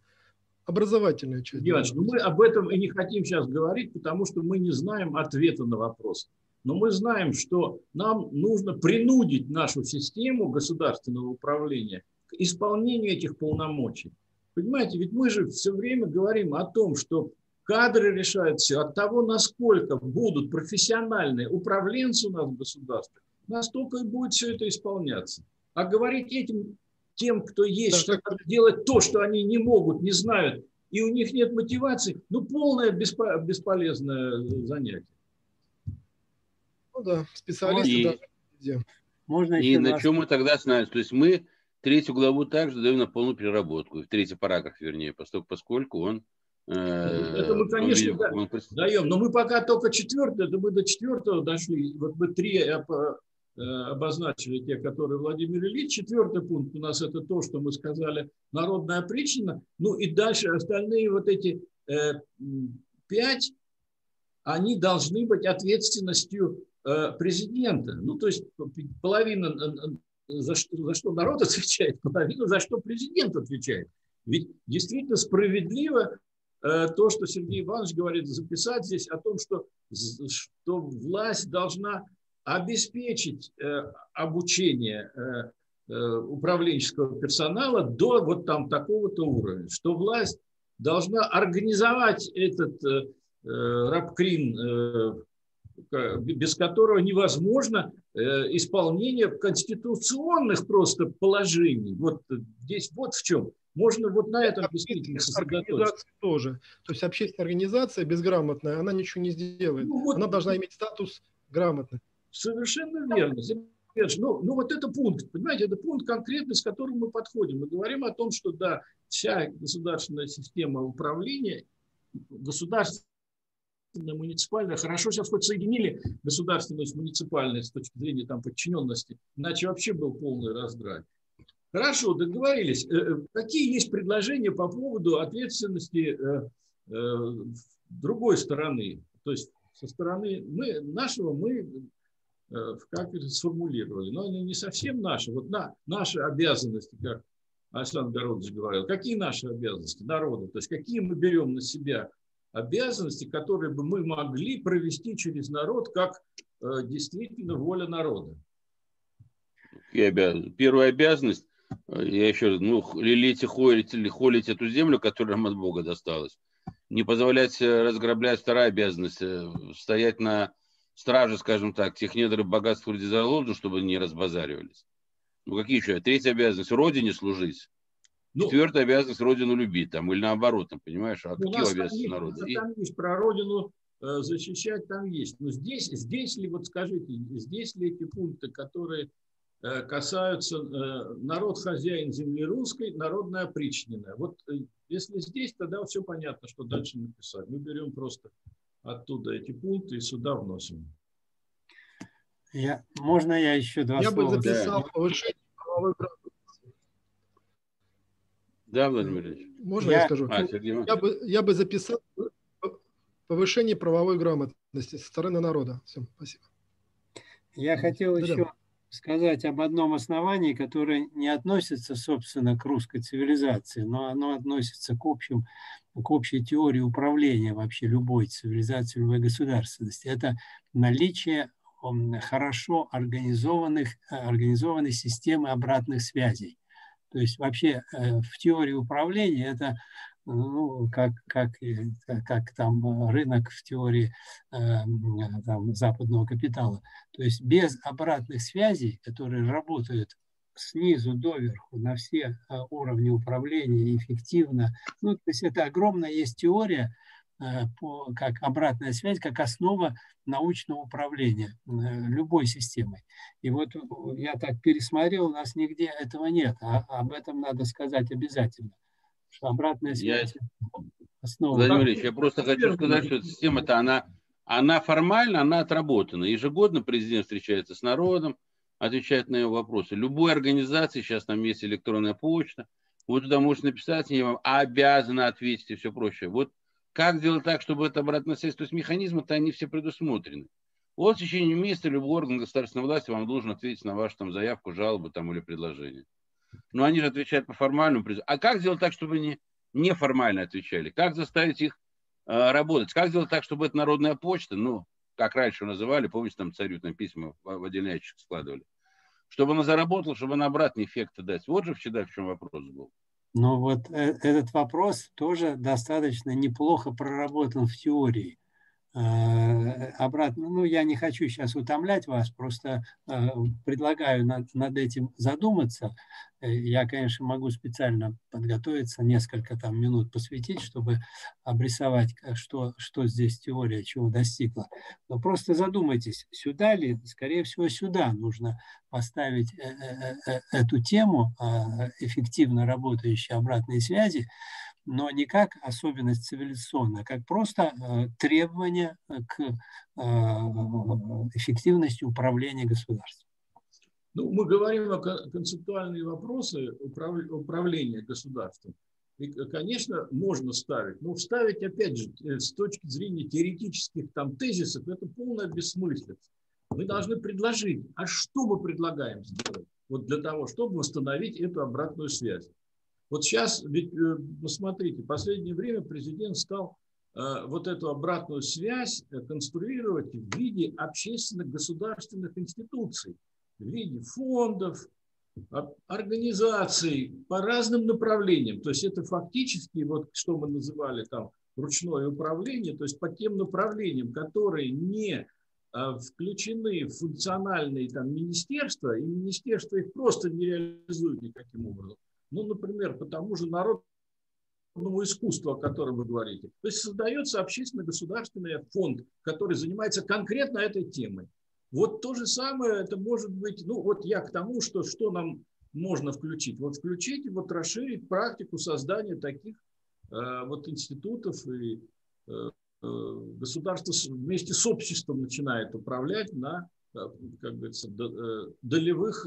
F: Образовательная часть.
E: Иванович, ну мы об этом и не хотим сейчас говорить, потому что мы не знаем ответа на вопрос. Но мы знаем, что нам нужно принудить нашу систему государственного управления к исполнению этих полномочий. Понимаете, ведь мы же все время говорим о том, что кадры решают все от того, насколько будут профессиональные управленцы у нас в государстве, настолько и будет все это исполняться. А говорить этим тем, кто есть, да, что делать то, что они не могут, не знают, и у них нет мотивации, ну, полное бесполезное занятие.
F: Ну да, специалисты и,
A: даже Можно и на чем мы тогда знаем? То есть мы третью главу также даем на полную переработку, в третий параграф, вернее, поскольку, он
E: э, это мы, конечно, он, да, он... даем, но мы пока только четвертое, это мы до четвертого дошли, вот мы три э, э, обозначили те, которые Владимир Ильич. Четвертый пункт у нас это то, что мы сказали, народная причина. Ну и дальше остальные вот эти э, пять, они должны быть ответственностью Э, президента. Ну, то есть половина за что, за что народ отвечает, половина за что президент отвечает. Ведь действительно справедливо то, что Сергей Иванович говорит, записать здесь о том, что, что власть должна обеспечить обучение управленческого персонала до вот там такого-то уровня, что власть должна организовать этот рабкрин без которого невозможно э, исполнение конституционных просто положений. Вот здесь вот в чем. Можно вот на этом действительно
F: сосредоточиться. тоже. То есть общественная организация безграмотная, она ничего не сделает. Ну, вот, она должна иметь статус грамотной.
E: Совершенно верно. Ну, ну вот это пункт, понимаете, это пункт конкретный, с которым мы подходим. Мы говорим о том, что да, вся государственная система управления, государство муниципальное. Хорошо сейчас хоть соединили государственную с муниципальной с точки зрения там, подчиненности, иначе вообще был полный раздрай. Хорошо, договорились. Э, э, какие есть предложения по поводу ответственности э, другой стороны? То есть со стороны мы, нашего мы как это сформулировали, но они не совсем наши. Вот на, наши обязанности, как Александр Городович говорил, какие наши обязанности народа, то есть какие мы берем на себя обязанности, которые бы мы могли провести через народ, как э, действительно воля народа.
A: Первая обязанность, э, я еще раз, ну, лелейте, холите, холить эту землю, которая нам от Бога досталась. Не позволять э, разграблять вторая обязанность, стоять на страже, скажем так, тех недр и богатств вроде залозу, чтобы не разбазаривались. Ну, какие еще? Третья обязанность – Родине служить. Ну, Четвертая обязанность родину любить, там, или наоборот, там, понимаешь, а какие обязанности народа?
E: Там есть про родину э, защищать, там есть. Но здесь, здесь ли, вот скажите, здесь ли эти пункты, которые э, касаются э, народ хозяин земли русской, народная опричнина. Вот если здесь, тогда все понятно, что дальше написать. Мы берем просто оттуда эти пункты и сюда вносим.
B: Я, можно я еще два
F: я слова? Я бы записал повышение правовой
A: Да, Владимир Ильич?
F: Можно я, я скажу? А, я, бы, я бы записал повышение правовой грамотности со стороны народа. Всем спасибо.
B: Я хотел да, еще да. сказать об одном основании, которое не относится, собственно, к русской цивилизации, но оно относится к, общим, к общей теории управления вообще любой цивилизации, любой государственности. Это наличие хорошо организованных, организованной системы обратных связей. То есть вообще э, в теории управления это ну, как, как, как там рынок в теории э, там, западного капитала. То есть без обратных связей, которые работают снизу доверху на все э, уровни управления эффективно. Ну, то есть это огромная есть теория, э, по, как обратная связь, как основа научного управления э, любой системой. И вот я так пересмотрел, у нас нигде этого нет, а об этом надо сказать обязательно что обратная связь
A: я... основа. Владимир Ильич, я просто хочу сказать, что система-то она, она формально, она отработана. Ежегодно президент встречается с народом, отвечает на его вопросы. Любой организации, сейчас там есть электронная почта, вы туда можете написать, они вам обязаны ответить и все прочее. Вот как сделать так, чтобы это обратная связь, то есть механизмы-то они все предусмотрены. Вот в течение месяца любой орган государственной власти вам должен ответить на вашу там заявку, жалобу там, или предложение. Но они же отвечают по формальному призыву. А как сделать так, чтобы они неформально отвечали? Как заставить их э, работать? Как сделать так, чтобы это народная почта, ну, как раньцу называли, помните, там царю там письма в, отдельный складывали, чтобы она заработала, чтобы она обратный эффект дать. Вот же всегда в чем вопрос был.
B: Ну вот э, этот вопрос тоже достаточно неплохо проработан в теории. Э, обратно, ну, я не хочу сейчас утомлять вас, просто э, предлагаю над, над этим задуматься. Э, я, конечно, могу специально подготовиться, несколько там минут посвятить, чтобы обрисовать, что, что здесь теория, чего достигла. Но просто задумайтесь, сюда ли, скорее всего, сюда нужно поставить эту тему эффективно работающей обратной связи, но не как особенность цивилизационная, а как просто э, требование э, к э, эффективности управления государством.
E: Ну, мы говорим о концептуальные вопросы управления государством. И, конечно, можно ставить, но вставить, опять же, с точки зрения теоретических там тезисов, это полная бессмыслица. Мы должны предложить, а что мы предлагаем сделать вот для того, чтобы восстановить эту обратную связь. Вот сейчас, ведь, э, посмотрите, в последнее время президент стал э, вот эту обратную связь э, конструировать в виде общественных государственных институций, в виде фондов, организаций по разным направлениям. То есть это фактически, вот что мы называли там ручное управление, то есть по тем направлениям, которые не включены в функциональные там министерства, и министерства их просто не реализуют никаким образом. Ну, например, по тому же народному искусству, о котором вы говорите. То есть создается общественно-государственный фонд, который занимается конкретно этой темой. Вот то же самое это может быть, ну вот я к тому, что, что нам можно включить. Вот включить вот расширить практику создания таких э, вот институтов и э, э государство вместе с обществом начинает управлять на, э, как говорится, э, долевых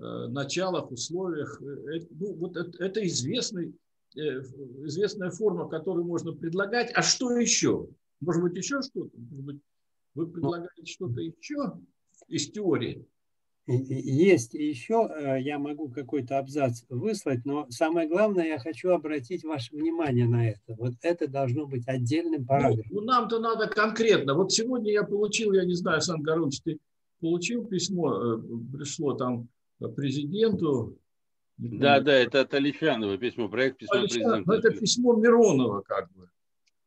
E: началах, условиях. Э, ну, вот это, это известный, э, известная форма, которую можно предлагать. А что еще? Может быть, еще что-то? Может быть, вы ну, предлагаете что-то еще из теории?
B: Есть еще, я могу какой-то абзац выслать, но самое главное, я хочу обратить ваше внимание на это. Вот это должно быть отдельным ну, параграфом.
E: Ну, ну нам-то надо конкретно. Вот сегодня я получил, я не знаю, Сан Горович, ты получил письмо, пришло там президенту.
A: Да, да, это от Аличанова письмо, проект письма президента.
E: Это письмо Миронова как бы.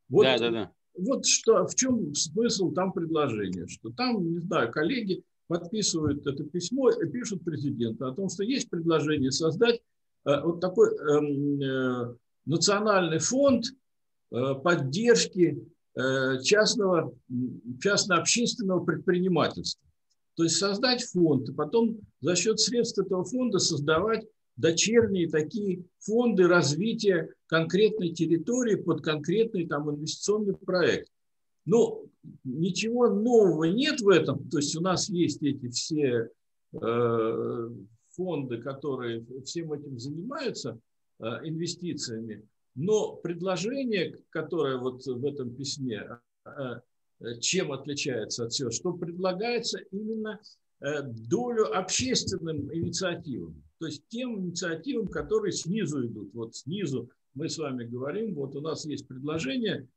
E: Вот, да, да, да. Вот что, в чем смысл там предложения, что там, не знаю, коллеги подписывают это письмо и пишут президенту о том, что есть предложение создать э, вот такой эм, э, национальный фонд э, поддержки э, частного, частно-общественного предпринимательства. То есть создать фонд, и потом за счет средств этого фонда создавать дочерние такие фонды развития конкретной территории под конкретный там инвестиционный проект. Но ничего нового нет в этом. То есть у нас есть эти все э, фонды, которые всем этим занимаются. инвестициями. Но предложение, которое вот в этом письме, чем отличается от всего, что предлагается именно долю общественным инициативам, то есть тем инициативам, которые снизу идут. Вот снизу мы с вами говорим, вот у нас есть предложение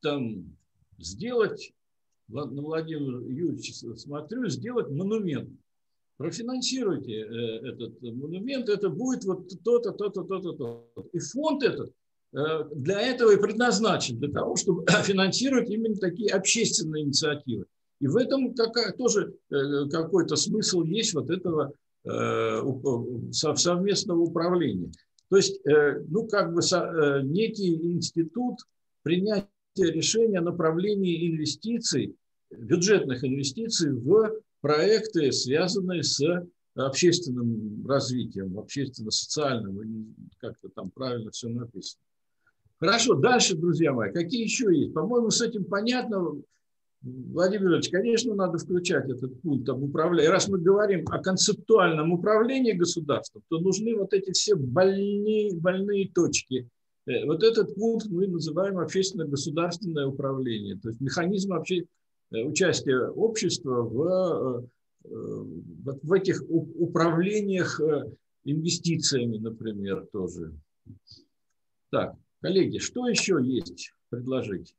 E: там сделать, на Владимир Юрьевич смотрю, сделать монумент. Профинансируйте э, этот монумент, это будет вот то-то, то-то, то-то, то-то. И фонд этот э, для этого и предназначен, для того, чтобы финансировать именно такие общественные инициативы. И в этом какая, тоже э, какой-то смысл есть вот этого совместного управления. То есть, ну, как бы некий институт принятия решения о направлении инвестиций, бюджетных инвестиций в проекты, связанные с общественным развитием, общественно-социальным, как-то там правильно все написано. Хорошо, дальше, друзья мои, какие еще есть? По-моему, с этим понятно. Владимир Ильич, конечно, надо включать этот пункт об управлении. Раз мы говорим о концептуальном управлении государством, то нужны вот эти все больные, больные точки. Э, вот этот пункт мы называем общественно-государственное управление, то есть механизм вообще э, участия общества в, э, в этих управлениях инвестициями, например, тоже. Так, коллеги, что еще есть предложить?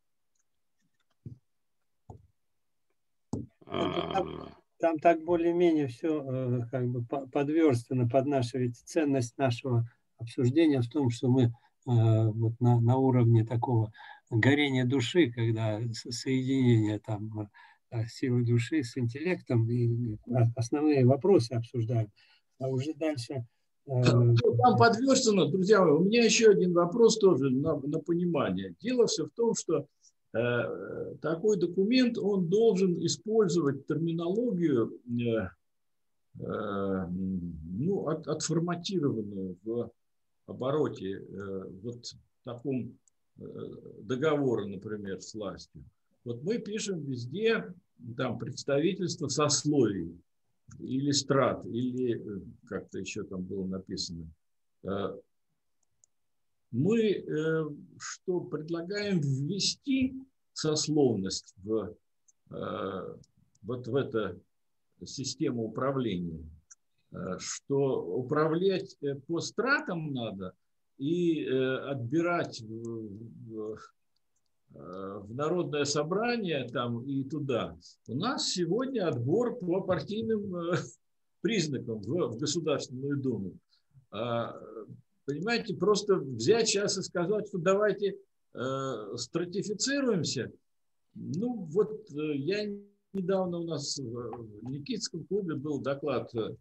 B: Там, там так более-менее все э, как бы подверстано под нашу ведь ценность нашего обсуждения в том, что мы э, вот на, на уровне такого горения души, когда соединение там э, силы души с интеллектом и основные вопросы обсуждаем, а уже дальше
E: там подверстано, друзья мои, у меня еще один вопрос тоже на, на понимание. Дело все в том, что Э, такой документ, он должен использовать терминологию, э, э, ну, от, отформатированную в обороте вот в таком договора, например, с властью. Вот мы пишем везде там представительство сословий или страт, или как-то еще там было написано. Мы что предлагаем ввести сословность в, э, вот в эту систему управления, э, что управлять э, по стратам надо и отбирать в, в народное собрание там и туда. У нас сегодня отбор по партийным признакам в, в Государственную Думу. А, понимаете, просто взять сейчас и сказать, что давайте Э, стратифицируемся. Ну, вот э, я недавно у нас в Никитском клубе был доклад э,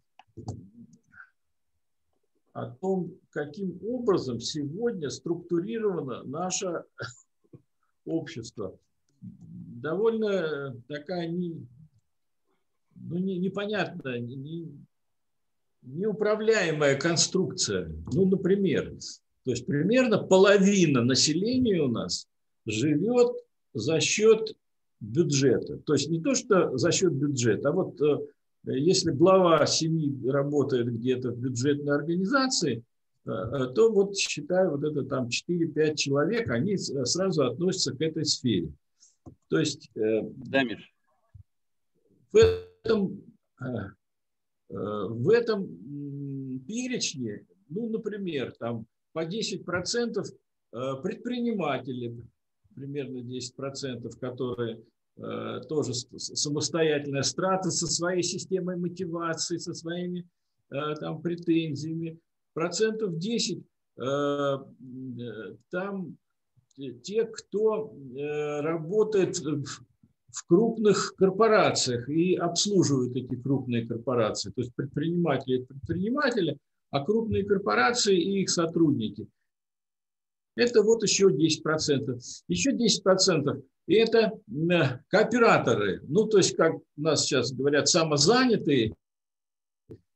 E: о том, каким образом сегодня структурировано наше общество. Довольно такая не, ну, не, непонятная, не, неуправляемая конструкция. Ну, например, то есть примерно половина населения у нас живет за счет бюджета. То есть не то, что за счет бюджета, а вот э, если глава семьи работает где-то в бюджетной организации, то вот считаю, вот это там 4-5 человек, они сразу относятся к этой сфере. То есть да, Миш. в этом, в этом перечне, ну, например, там по 10% э, предприниматели, примерно 10%, которые э, тоже самостоятельная страта со своей системой мотивации, со своими э, там претензиями. Процентов 10 там те, кто работает в крупных корпорациях и обслуживают эти крупные корпорации. То есть предприниматели – предприниматели, а крупные корпорации и их сотрудники. Это вот еще 10%. Еще 10% и это кооператоры. Ну, то есть, как у нас сейчас говорят, самозанятые,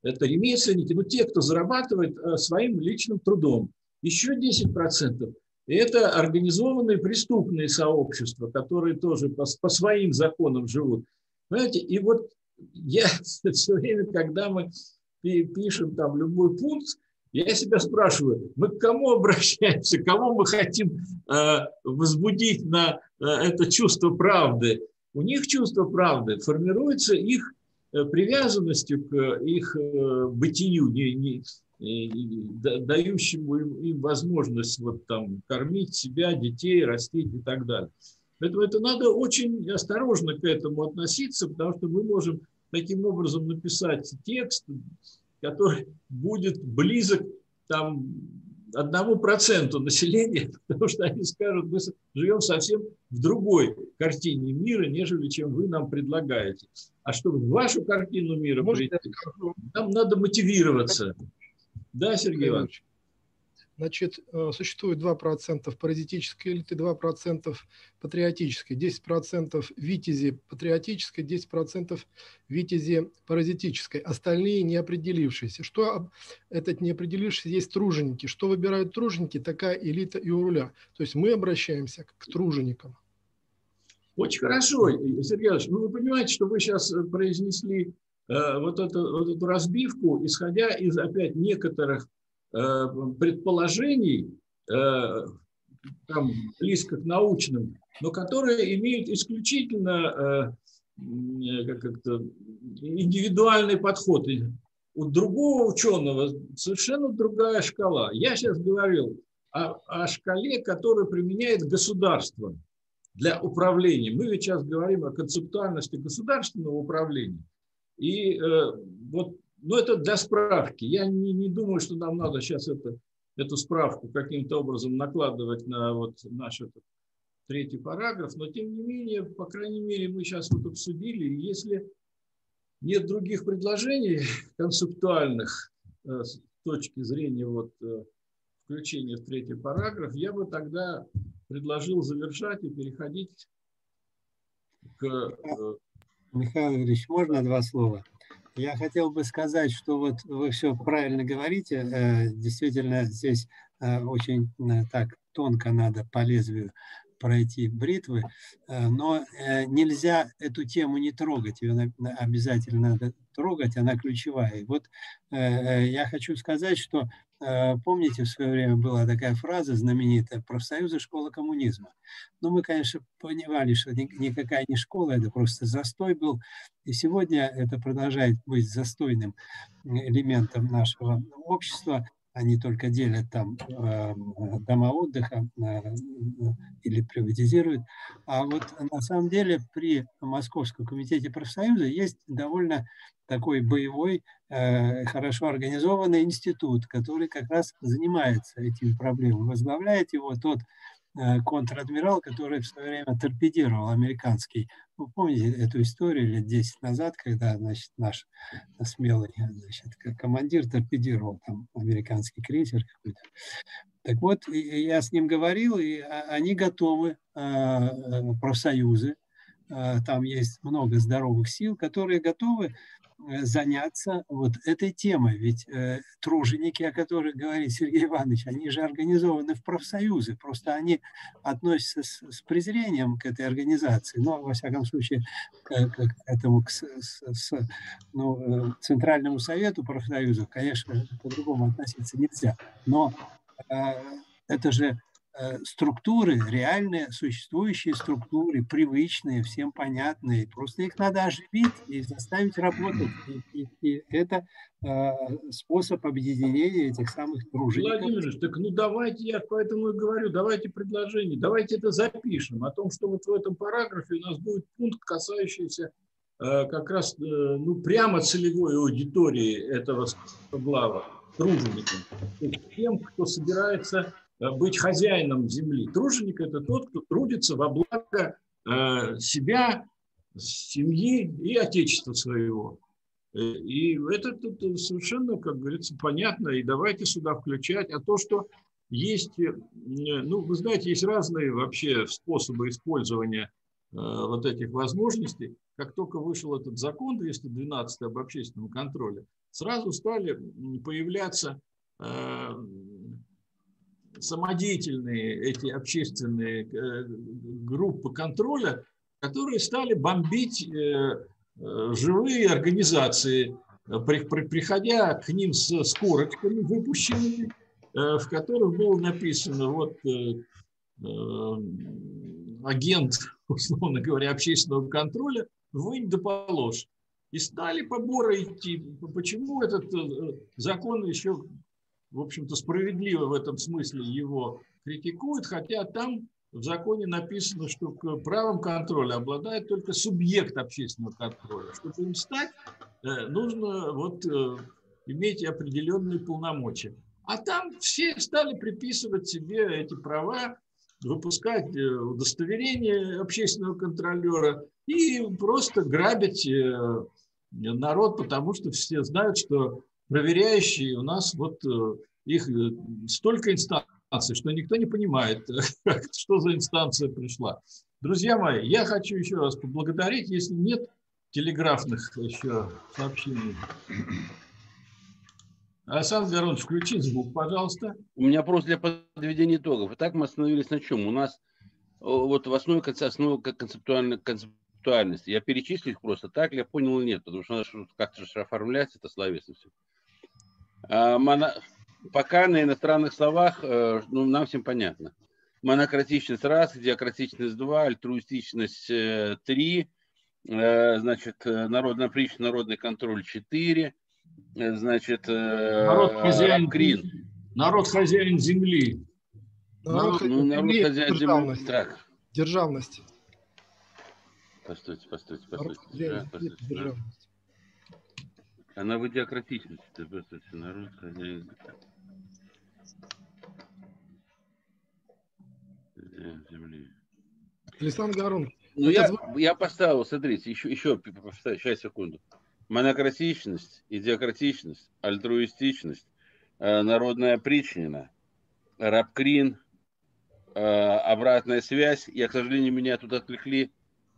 E: это ремесленники, ну, те, кто зарабатывает э, своим личным трудом. Еще 10%. И это организованные преступные сообщества, которые тоже по, по своим законам живут. Понимаете, и вот я все время, когда мы пишем там любой пункт, Я себя спрашиваю, мы к кому обращаемся, кого мы хотим э, возбудить на э, это чувство правды? У них чувство правды формируется их привязанностью к их э, бытию, не, не, дающему им, им возможность вот там кормить себя, детей, растить и так далее. Поэтому это надо очень осторожно к этому относиться, потому что мы можем таким образом написать текст, который будет близок там одному проценту населения, потому что они скажут, мы живем совсем в другой картине мира, нежели чем вы нам предлагаете. А чтобы в вашу картину мира прийти, нам надо мотивироваться. Да, Сергей Иванович?
F: Значит, э, существует 2% паразитической элиты, 2% патриотической, 10% витязи патриотической, 10% витязи паразитической. Остальные не определившиеся. Что этот не определившийся? Есть труженики. Что выбирают труженики? Такая элита и у руля. То есть мы обращаемся к труженикам.
E: Очень хорошо, Сергей Иванович. Ну, вы понимаете, что вы сейчас произнесли э, вот, эту, вот эту разбивку, исходя из, опять, некоторых Э, предположений, э, там, близко к научным, но которые имеют исключительно э, как это, индивидуальный подход. У другого ученого совершенно другая шкала. Я сейчас говорил о, о шкале, которую применяет государство для управления. Мы ведь сейчас говорим о концептуальности государственного управления. И э, вот но это для справки. Я не, не думаю, что нам надо сейчас это, эту справку каким-то образом накладывать на вот наш этот третий параграф, но тем не менее, по крайней мере, мы сейчас вот обсудили, если нет других предложений концептуальных э, с точки зрения вот э, включения в третий параграф, я бы тогда предложил завершать и переходить к... Э,
B: Михаил Ильич, можно два слова? Я хотел бы сказать, что вот вы все правильно говорите. Э, действительно, здесь э, очень э, так тонко надо по лезвию пройти бритвы, но нельзя эту тему не трогать, ее обязательно надо трогать, она ключевая. И вот я хочу сказать, что помните, в свое время была такая фраза знаменитая «профсоюзы – школа коммунизма». Но мы, конечно, понимали, что никакая не школа, это просто застой был. И сегодня это продолжает быть застойным элементом нашего общества они только делят там э, дома отдыха э, или приватизируют. А вот на самом деле при Московском комитете профсоюза есть довольно такой боевой, э, хорошо организованный институт, который как раз занимается этими проблемами. Возглавляет его тот Э, контр-адмирал, который в свое время торпедировал американский. Вы помните эту историю лет 10 назад, когда значит, наш смелый значит, командир торпедировал там американский крейсер какой-то. Так вот, я с ним говорил, и они готовы, э, профсоюзы, там есть много здоровых сил, которые готовы заняться вот этой темой. Ведь э, труженики, о которых говорит Сергей Иванович, они же организованы в профсоюзы, просто они относятся с, с презрением к этой организации, но, во всяком случае, к, к этому, к, с, с, ну, э, Центральному совету профсоюзов, конечно, по-другому относиться нельзя. Но э, это же Э, структуры, реальные существующие структуры, привычные, всем понятные. Просто их надо оживить и заставить работать. И, и, и это э, способ объединения этих самых тружеников.
E: Владимир, так ну давайте, я поэтому и говорю, давайте предложение, давайте это запишем, о том, что вот в этом параграфе у нас будет пункт, касающийся э, как раз э, ну, прямо целевой аудитории этого глава, тружеников, тем, кто собирается Э, быть хозяином земли. Труженик – это тот, кто трудится во благо э, себя, семьи и отечества своего. Э, и это, это совершенно, как говорится, понятно, и давайте сюда включать. А то, что есть, ну, вы знаете, есть разные вообще способы использования вот этих возможностей. Как только вышел этот закон 212 об общественном контроле, сразу стали появляться самодеятельные эти общественные э, группы контроля, которые стали бомбить э, э, живые организации при, при, приходя к ним с, с корочками выпущенными, в которых было написано, вот агент, условно говоря, общественного контроля, вынь да положь. И стали поборы идти. Почему этот закон еще, в общем-то, справедливо в этом смысле его критикуют, хотя там в законе написано, что к правам контроля обладает только субъект общественного контроля. Чтобы им стать, э, нужно вот э, иметь определенные полномочия. А там все стали приписывать себе эти права, выпускать удостоверение общественного контролера и просто грабить народ, потому что все знают, что проверяющие у нас вот э, их э, столько инстанций, что никто не понимает, что за инстанция пришла. Друзья мои, я хочу еще раз поблагодарить, если нет телеграфных еще сообщений. Александр Гаронович, включи звук, пожалуйста.
A: У меня вопрос для подведения итогов. Итак, мы остановились на чем? У нас вот в основе, основе концептуальной, актуальности. Я перечислю их просто так, я понял нет, потому что надо как-то же оформлять это все. Пока на иностранных словах э, ну, нам всем понятно. Монократичность раз, диакратичность два, альтруистичность э, три, э, значит, народно народный контроль четыре, значит,
E: народ хозяин, Крин. народ хозяин земли.
F: Народ, ну, народ хозяин земли. Так. Державность.
A: Постойте, постойте, постойте. Да, постойте Она в идиократичности. Постойте, народ хозяин.
F: Земли. Александр Гарун.
A: Ну, я, я поставил, смотрите, еще, еще сейчас, секунду. Монократичность, идиократичность, альтруистичность, э, народная причина, рабкрин, э, обратная связь. Я, к сожалению, меня тут отвлекли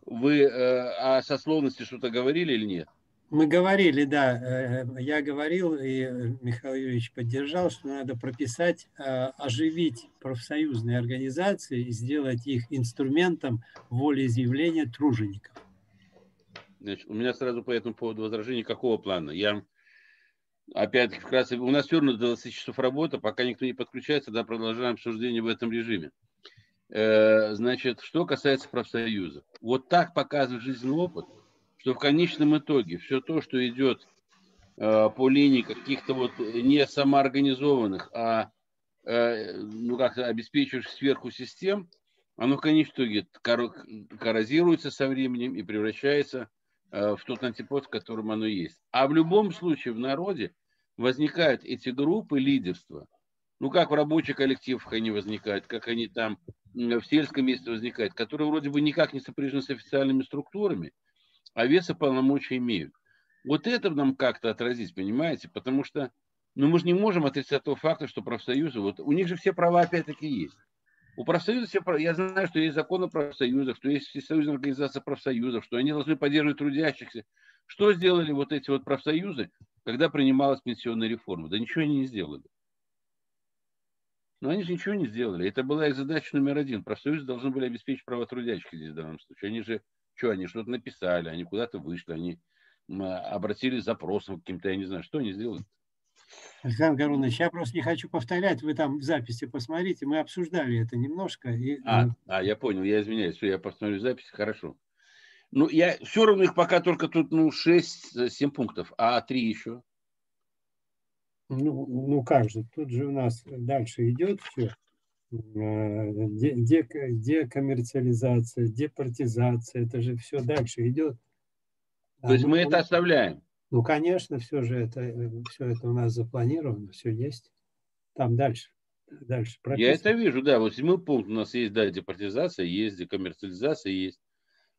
A: вы э, о сословности что-то говорили или нет?
B: Мы говорили, да. Э, я говорил, и Михаил Юрьевич поддержал, что надо прописать, э, оживить профсоюзные организации и сделать их инструментом волеизъявления тружеников.
A: Значит, у меня сразу по этому поводу возражение какого плана? Я опять вкратце, у нас все равно 20 часов работы, пока никто не подключается, тогда продолжаем обсуждение в этом режиме. Э, значит, что касается профсоюза. Вот так показывает жизненный опыт, что в конечном итоге все то, что идет э, по линии каких-то вот не самоорганизованных, а э, ну как обеспечивающих сверху систем, оно в конечном итоге коррозируется со временем и превращается в тот антипод, в котором оно есть. А в любом случае в народе возникают эти группы лидерства. Ну, как в рабочих коллективах они возникают, как они там в сельском месте возникает, которые вроде бы никак не сопряжены с официальными структурами, а веса полномочия имеют. Вот это нам как-то отразить, понимаете? Потому что ну, мы же не можем отрицать того факта, что профсоюзы, вот у них же все права опять-таки есть. У профсоюзов все права, я знаю, что есть закон о профсоюзах, что есть всесоюзная организация профсоюзов, что они должны поддерживать трудящихся. Что сделали вот эти вот профсоюзы, когда принималась пенсионная реформа? Да ничего они не сделали. Но они же ничего не сделали. Это была их задача номер один. Профсоюзы должны были обеспечить право трудящих здесь в данном случае. Они же, что они, что-то написали, они куда-то вышли, они обратились с запросом каким-то, я не знаю, что они сделали.
B: Александр Гарунович, я просто не хочу повторять, вы там в записи посмотрите, мы обсуждали это немножко. И...
A: А, а, я понял, я извиняюсь, все, я посмотрю записи, хорошо. Ну, я все равно их пока только тут, ну, 6-7 пунктов, а 3 еще.
B: Ну, ну как же, тут же у нас дальше идет все. Э, декоммерциализация, департизация, это же все дальше идет.
A: То есть мы это оставляем?
B: Ну, конечно, все же это, все это у нас запланировано, все есть. Там дальше. Дальше
A: прописано. Я это вижу, да. Вот седьмой пункт у нас есть, да, департизация, есть декоммерциализация, есть.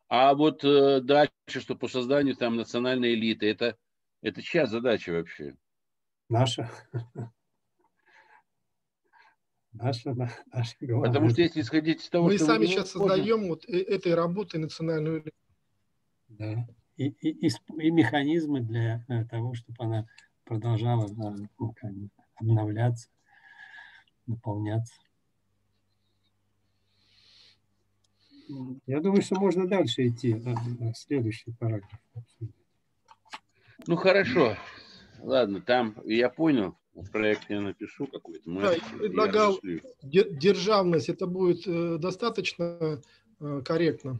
A: А вот э, дальше, что по созданию там национальной элиты, это, это чья задача вообще?
B: наша.
F: Наша, наша главная. Потому что если исходить из того, Мы что сами сейчас можем... создаем вот э, этой работой национальную
B: Да. И, и, и, и механизмы для того, чтобы она продолжала ну, обновляться, наполняться. Я думаю, что можно дальше идти. Следующий параграф.
A: Ну хорошо. Ладно, там я понял. В проекте я напишу какой-то.
F: Да, я предлагал державность. Это будет э, достаточно э, корректно.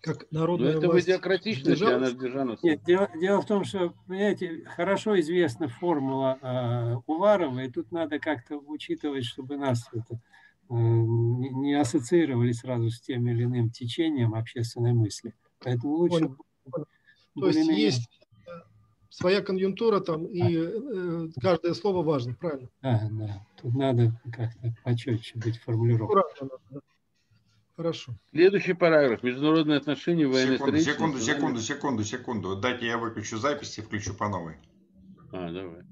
F: Как народная
A: Но это
F: власть.
A: демократичность, она державность.
B: Нет, дело, дело в том, что, понимаете, хорошо известна формула э, Уварова, и тут надо как-то учитывать, чтобы нас это, э, не ассоциировали сразу с тем или иным течением общественной мысли. Поэтому лучше...
F: То есть есть своя конъюнктура там, и э, каждое слово важно, правильно?
B: Да, да. Тут надо как-то почетче быть формулировкой.
F: Хорошо.
A: Следующий параграф. Международные отношения, военные
C: Секунду, секунду, секунду, секунду, секунду. Дайте я выключу запись и включу по новой.
A: А, давай.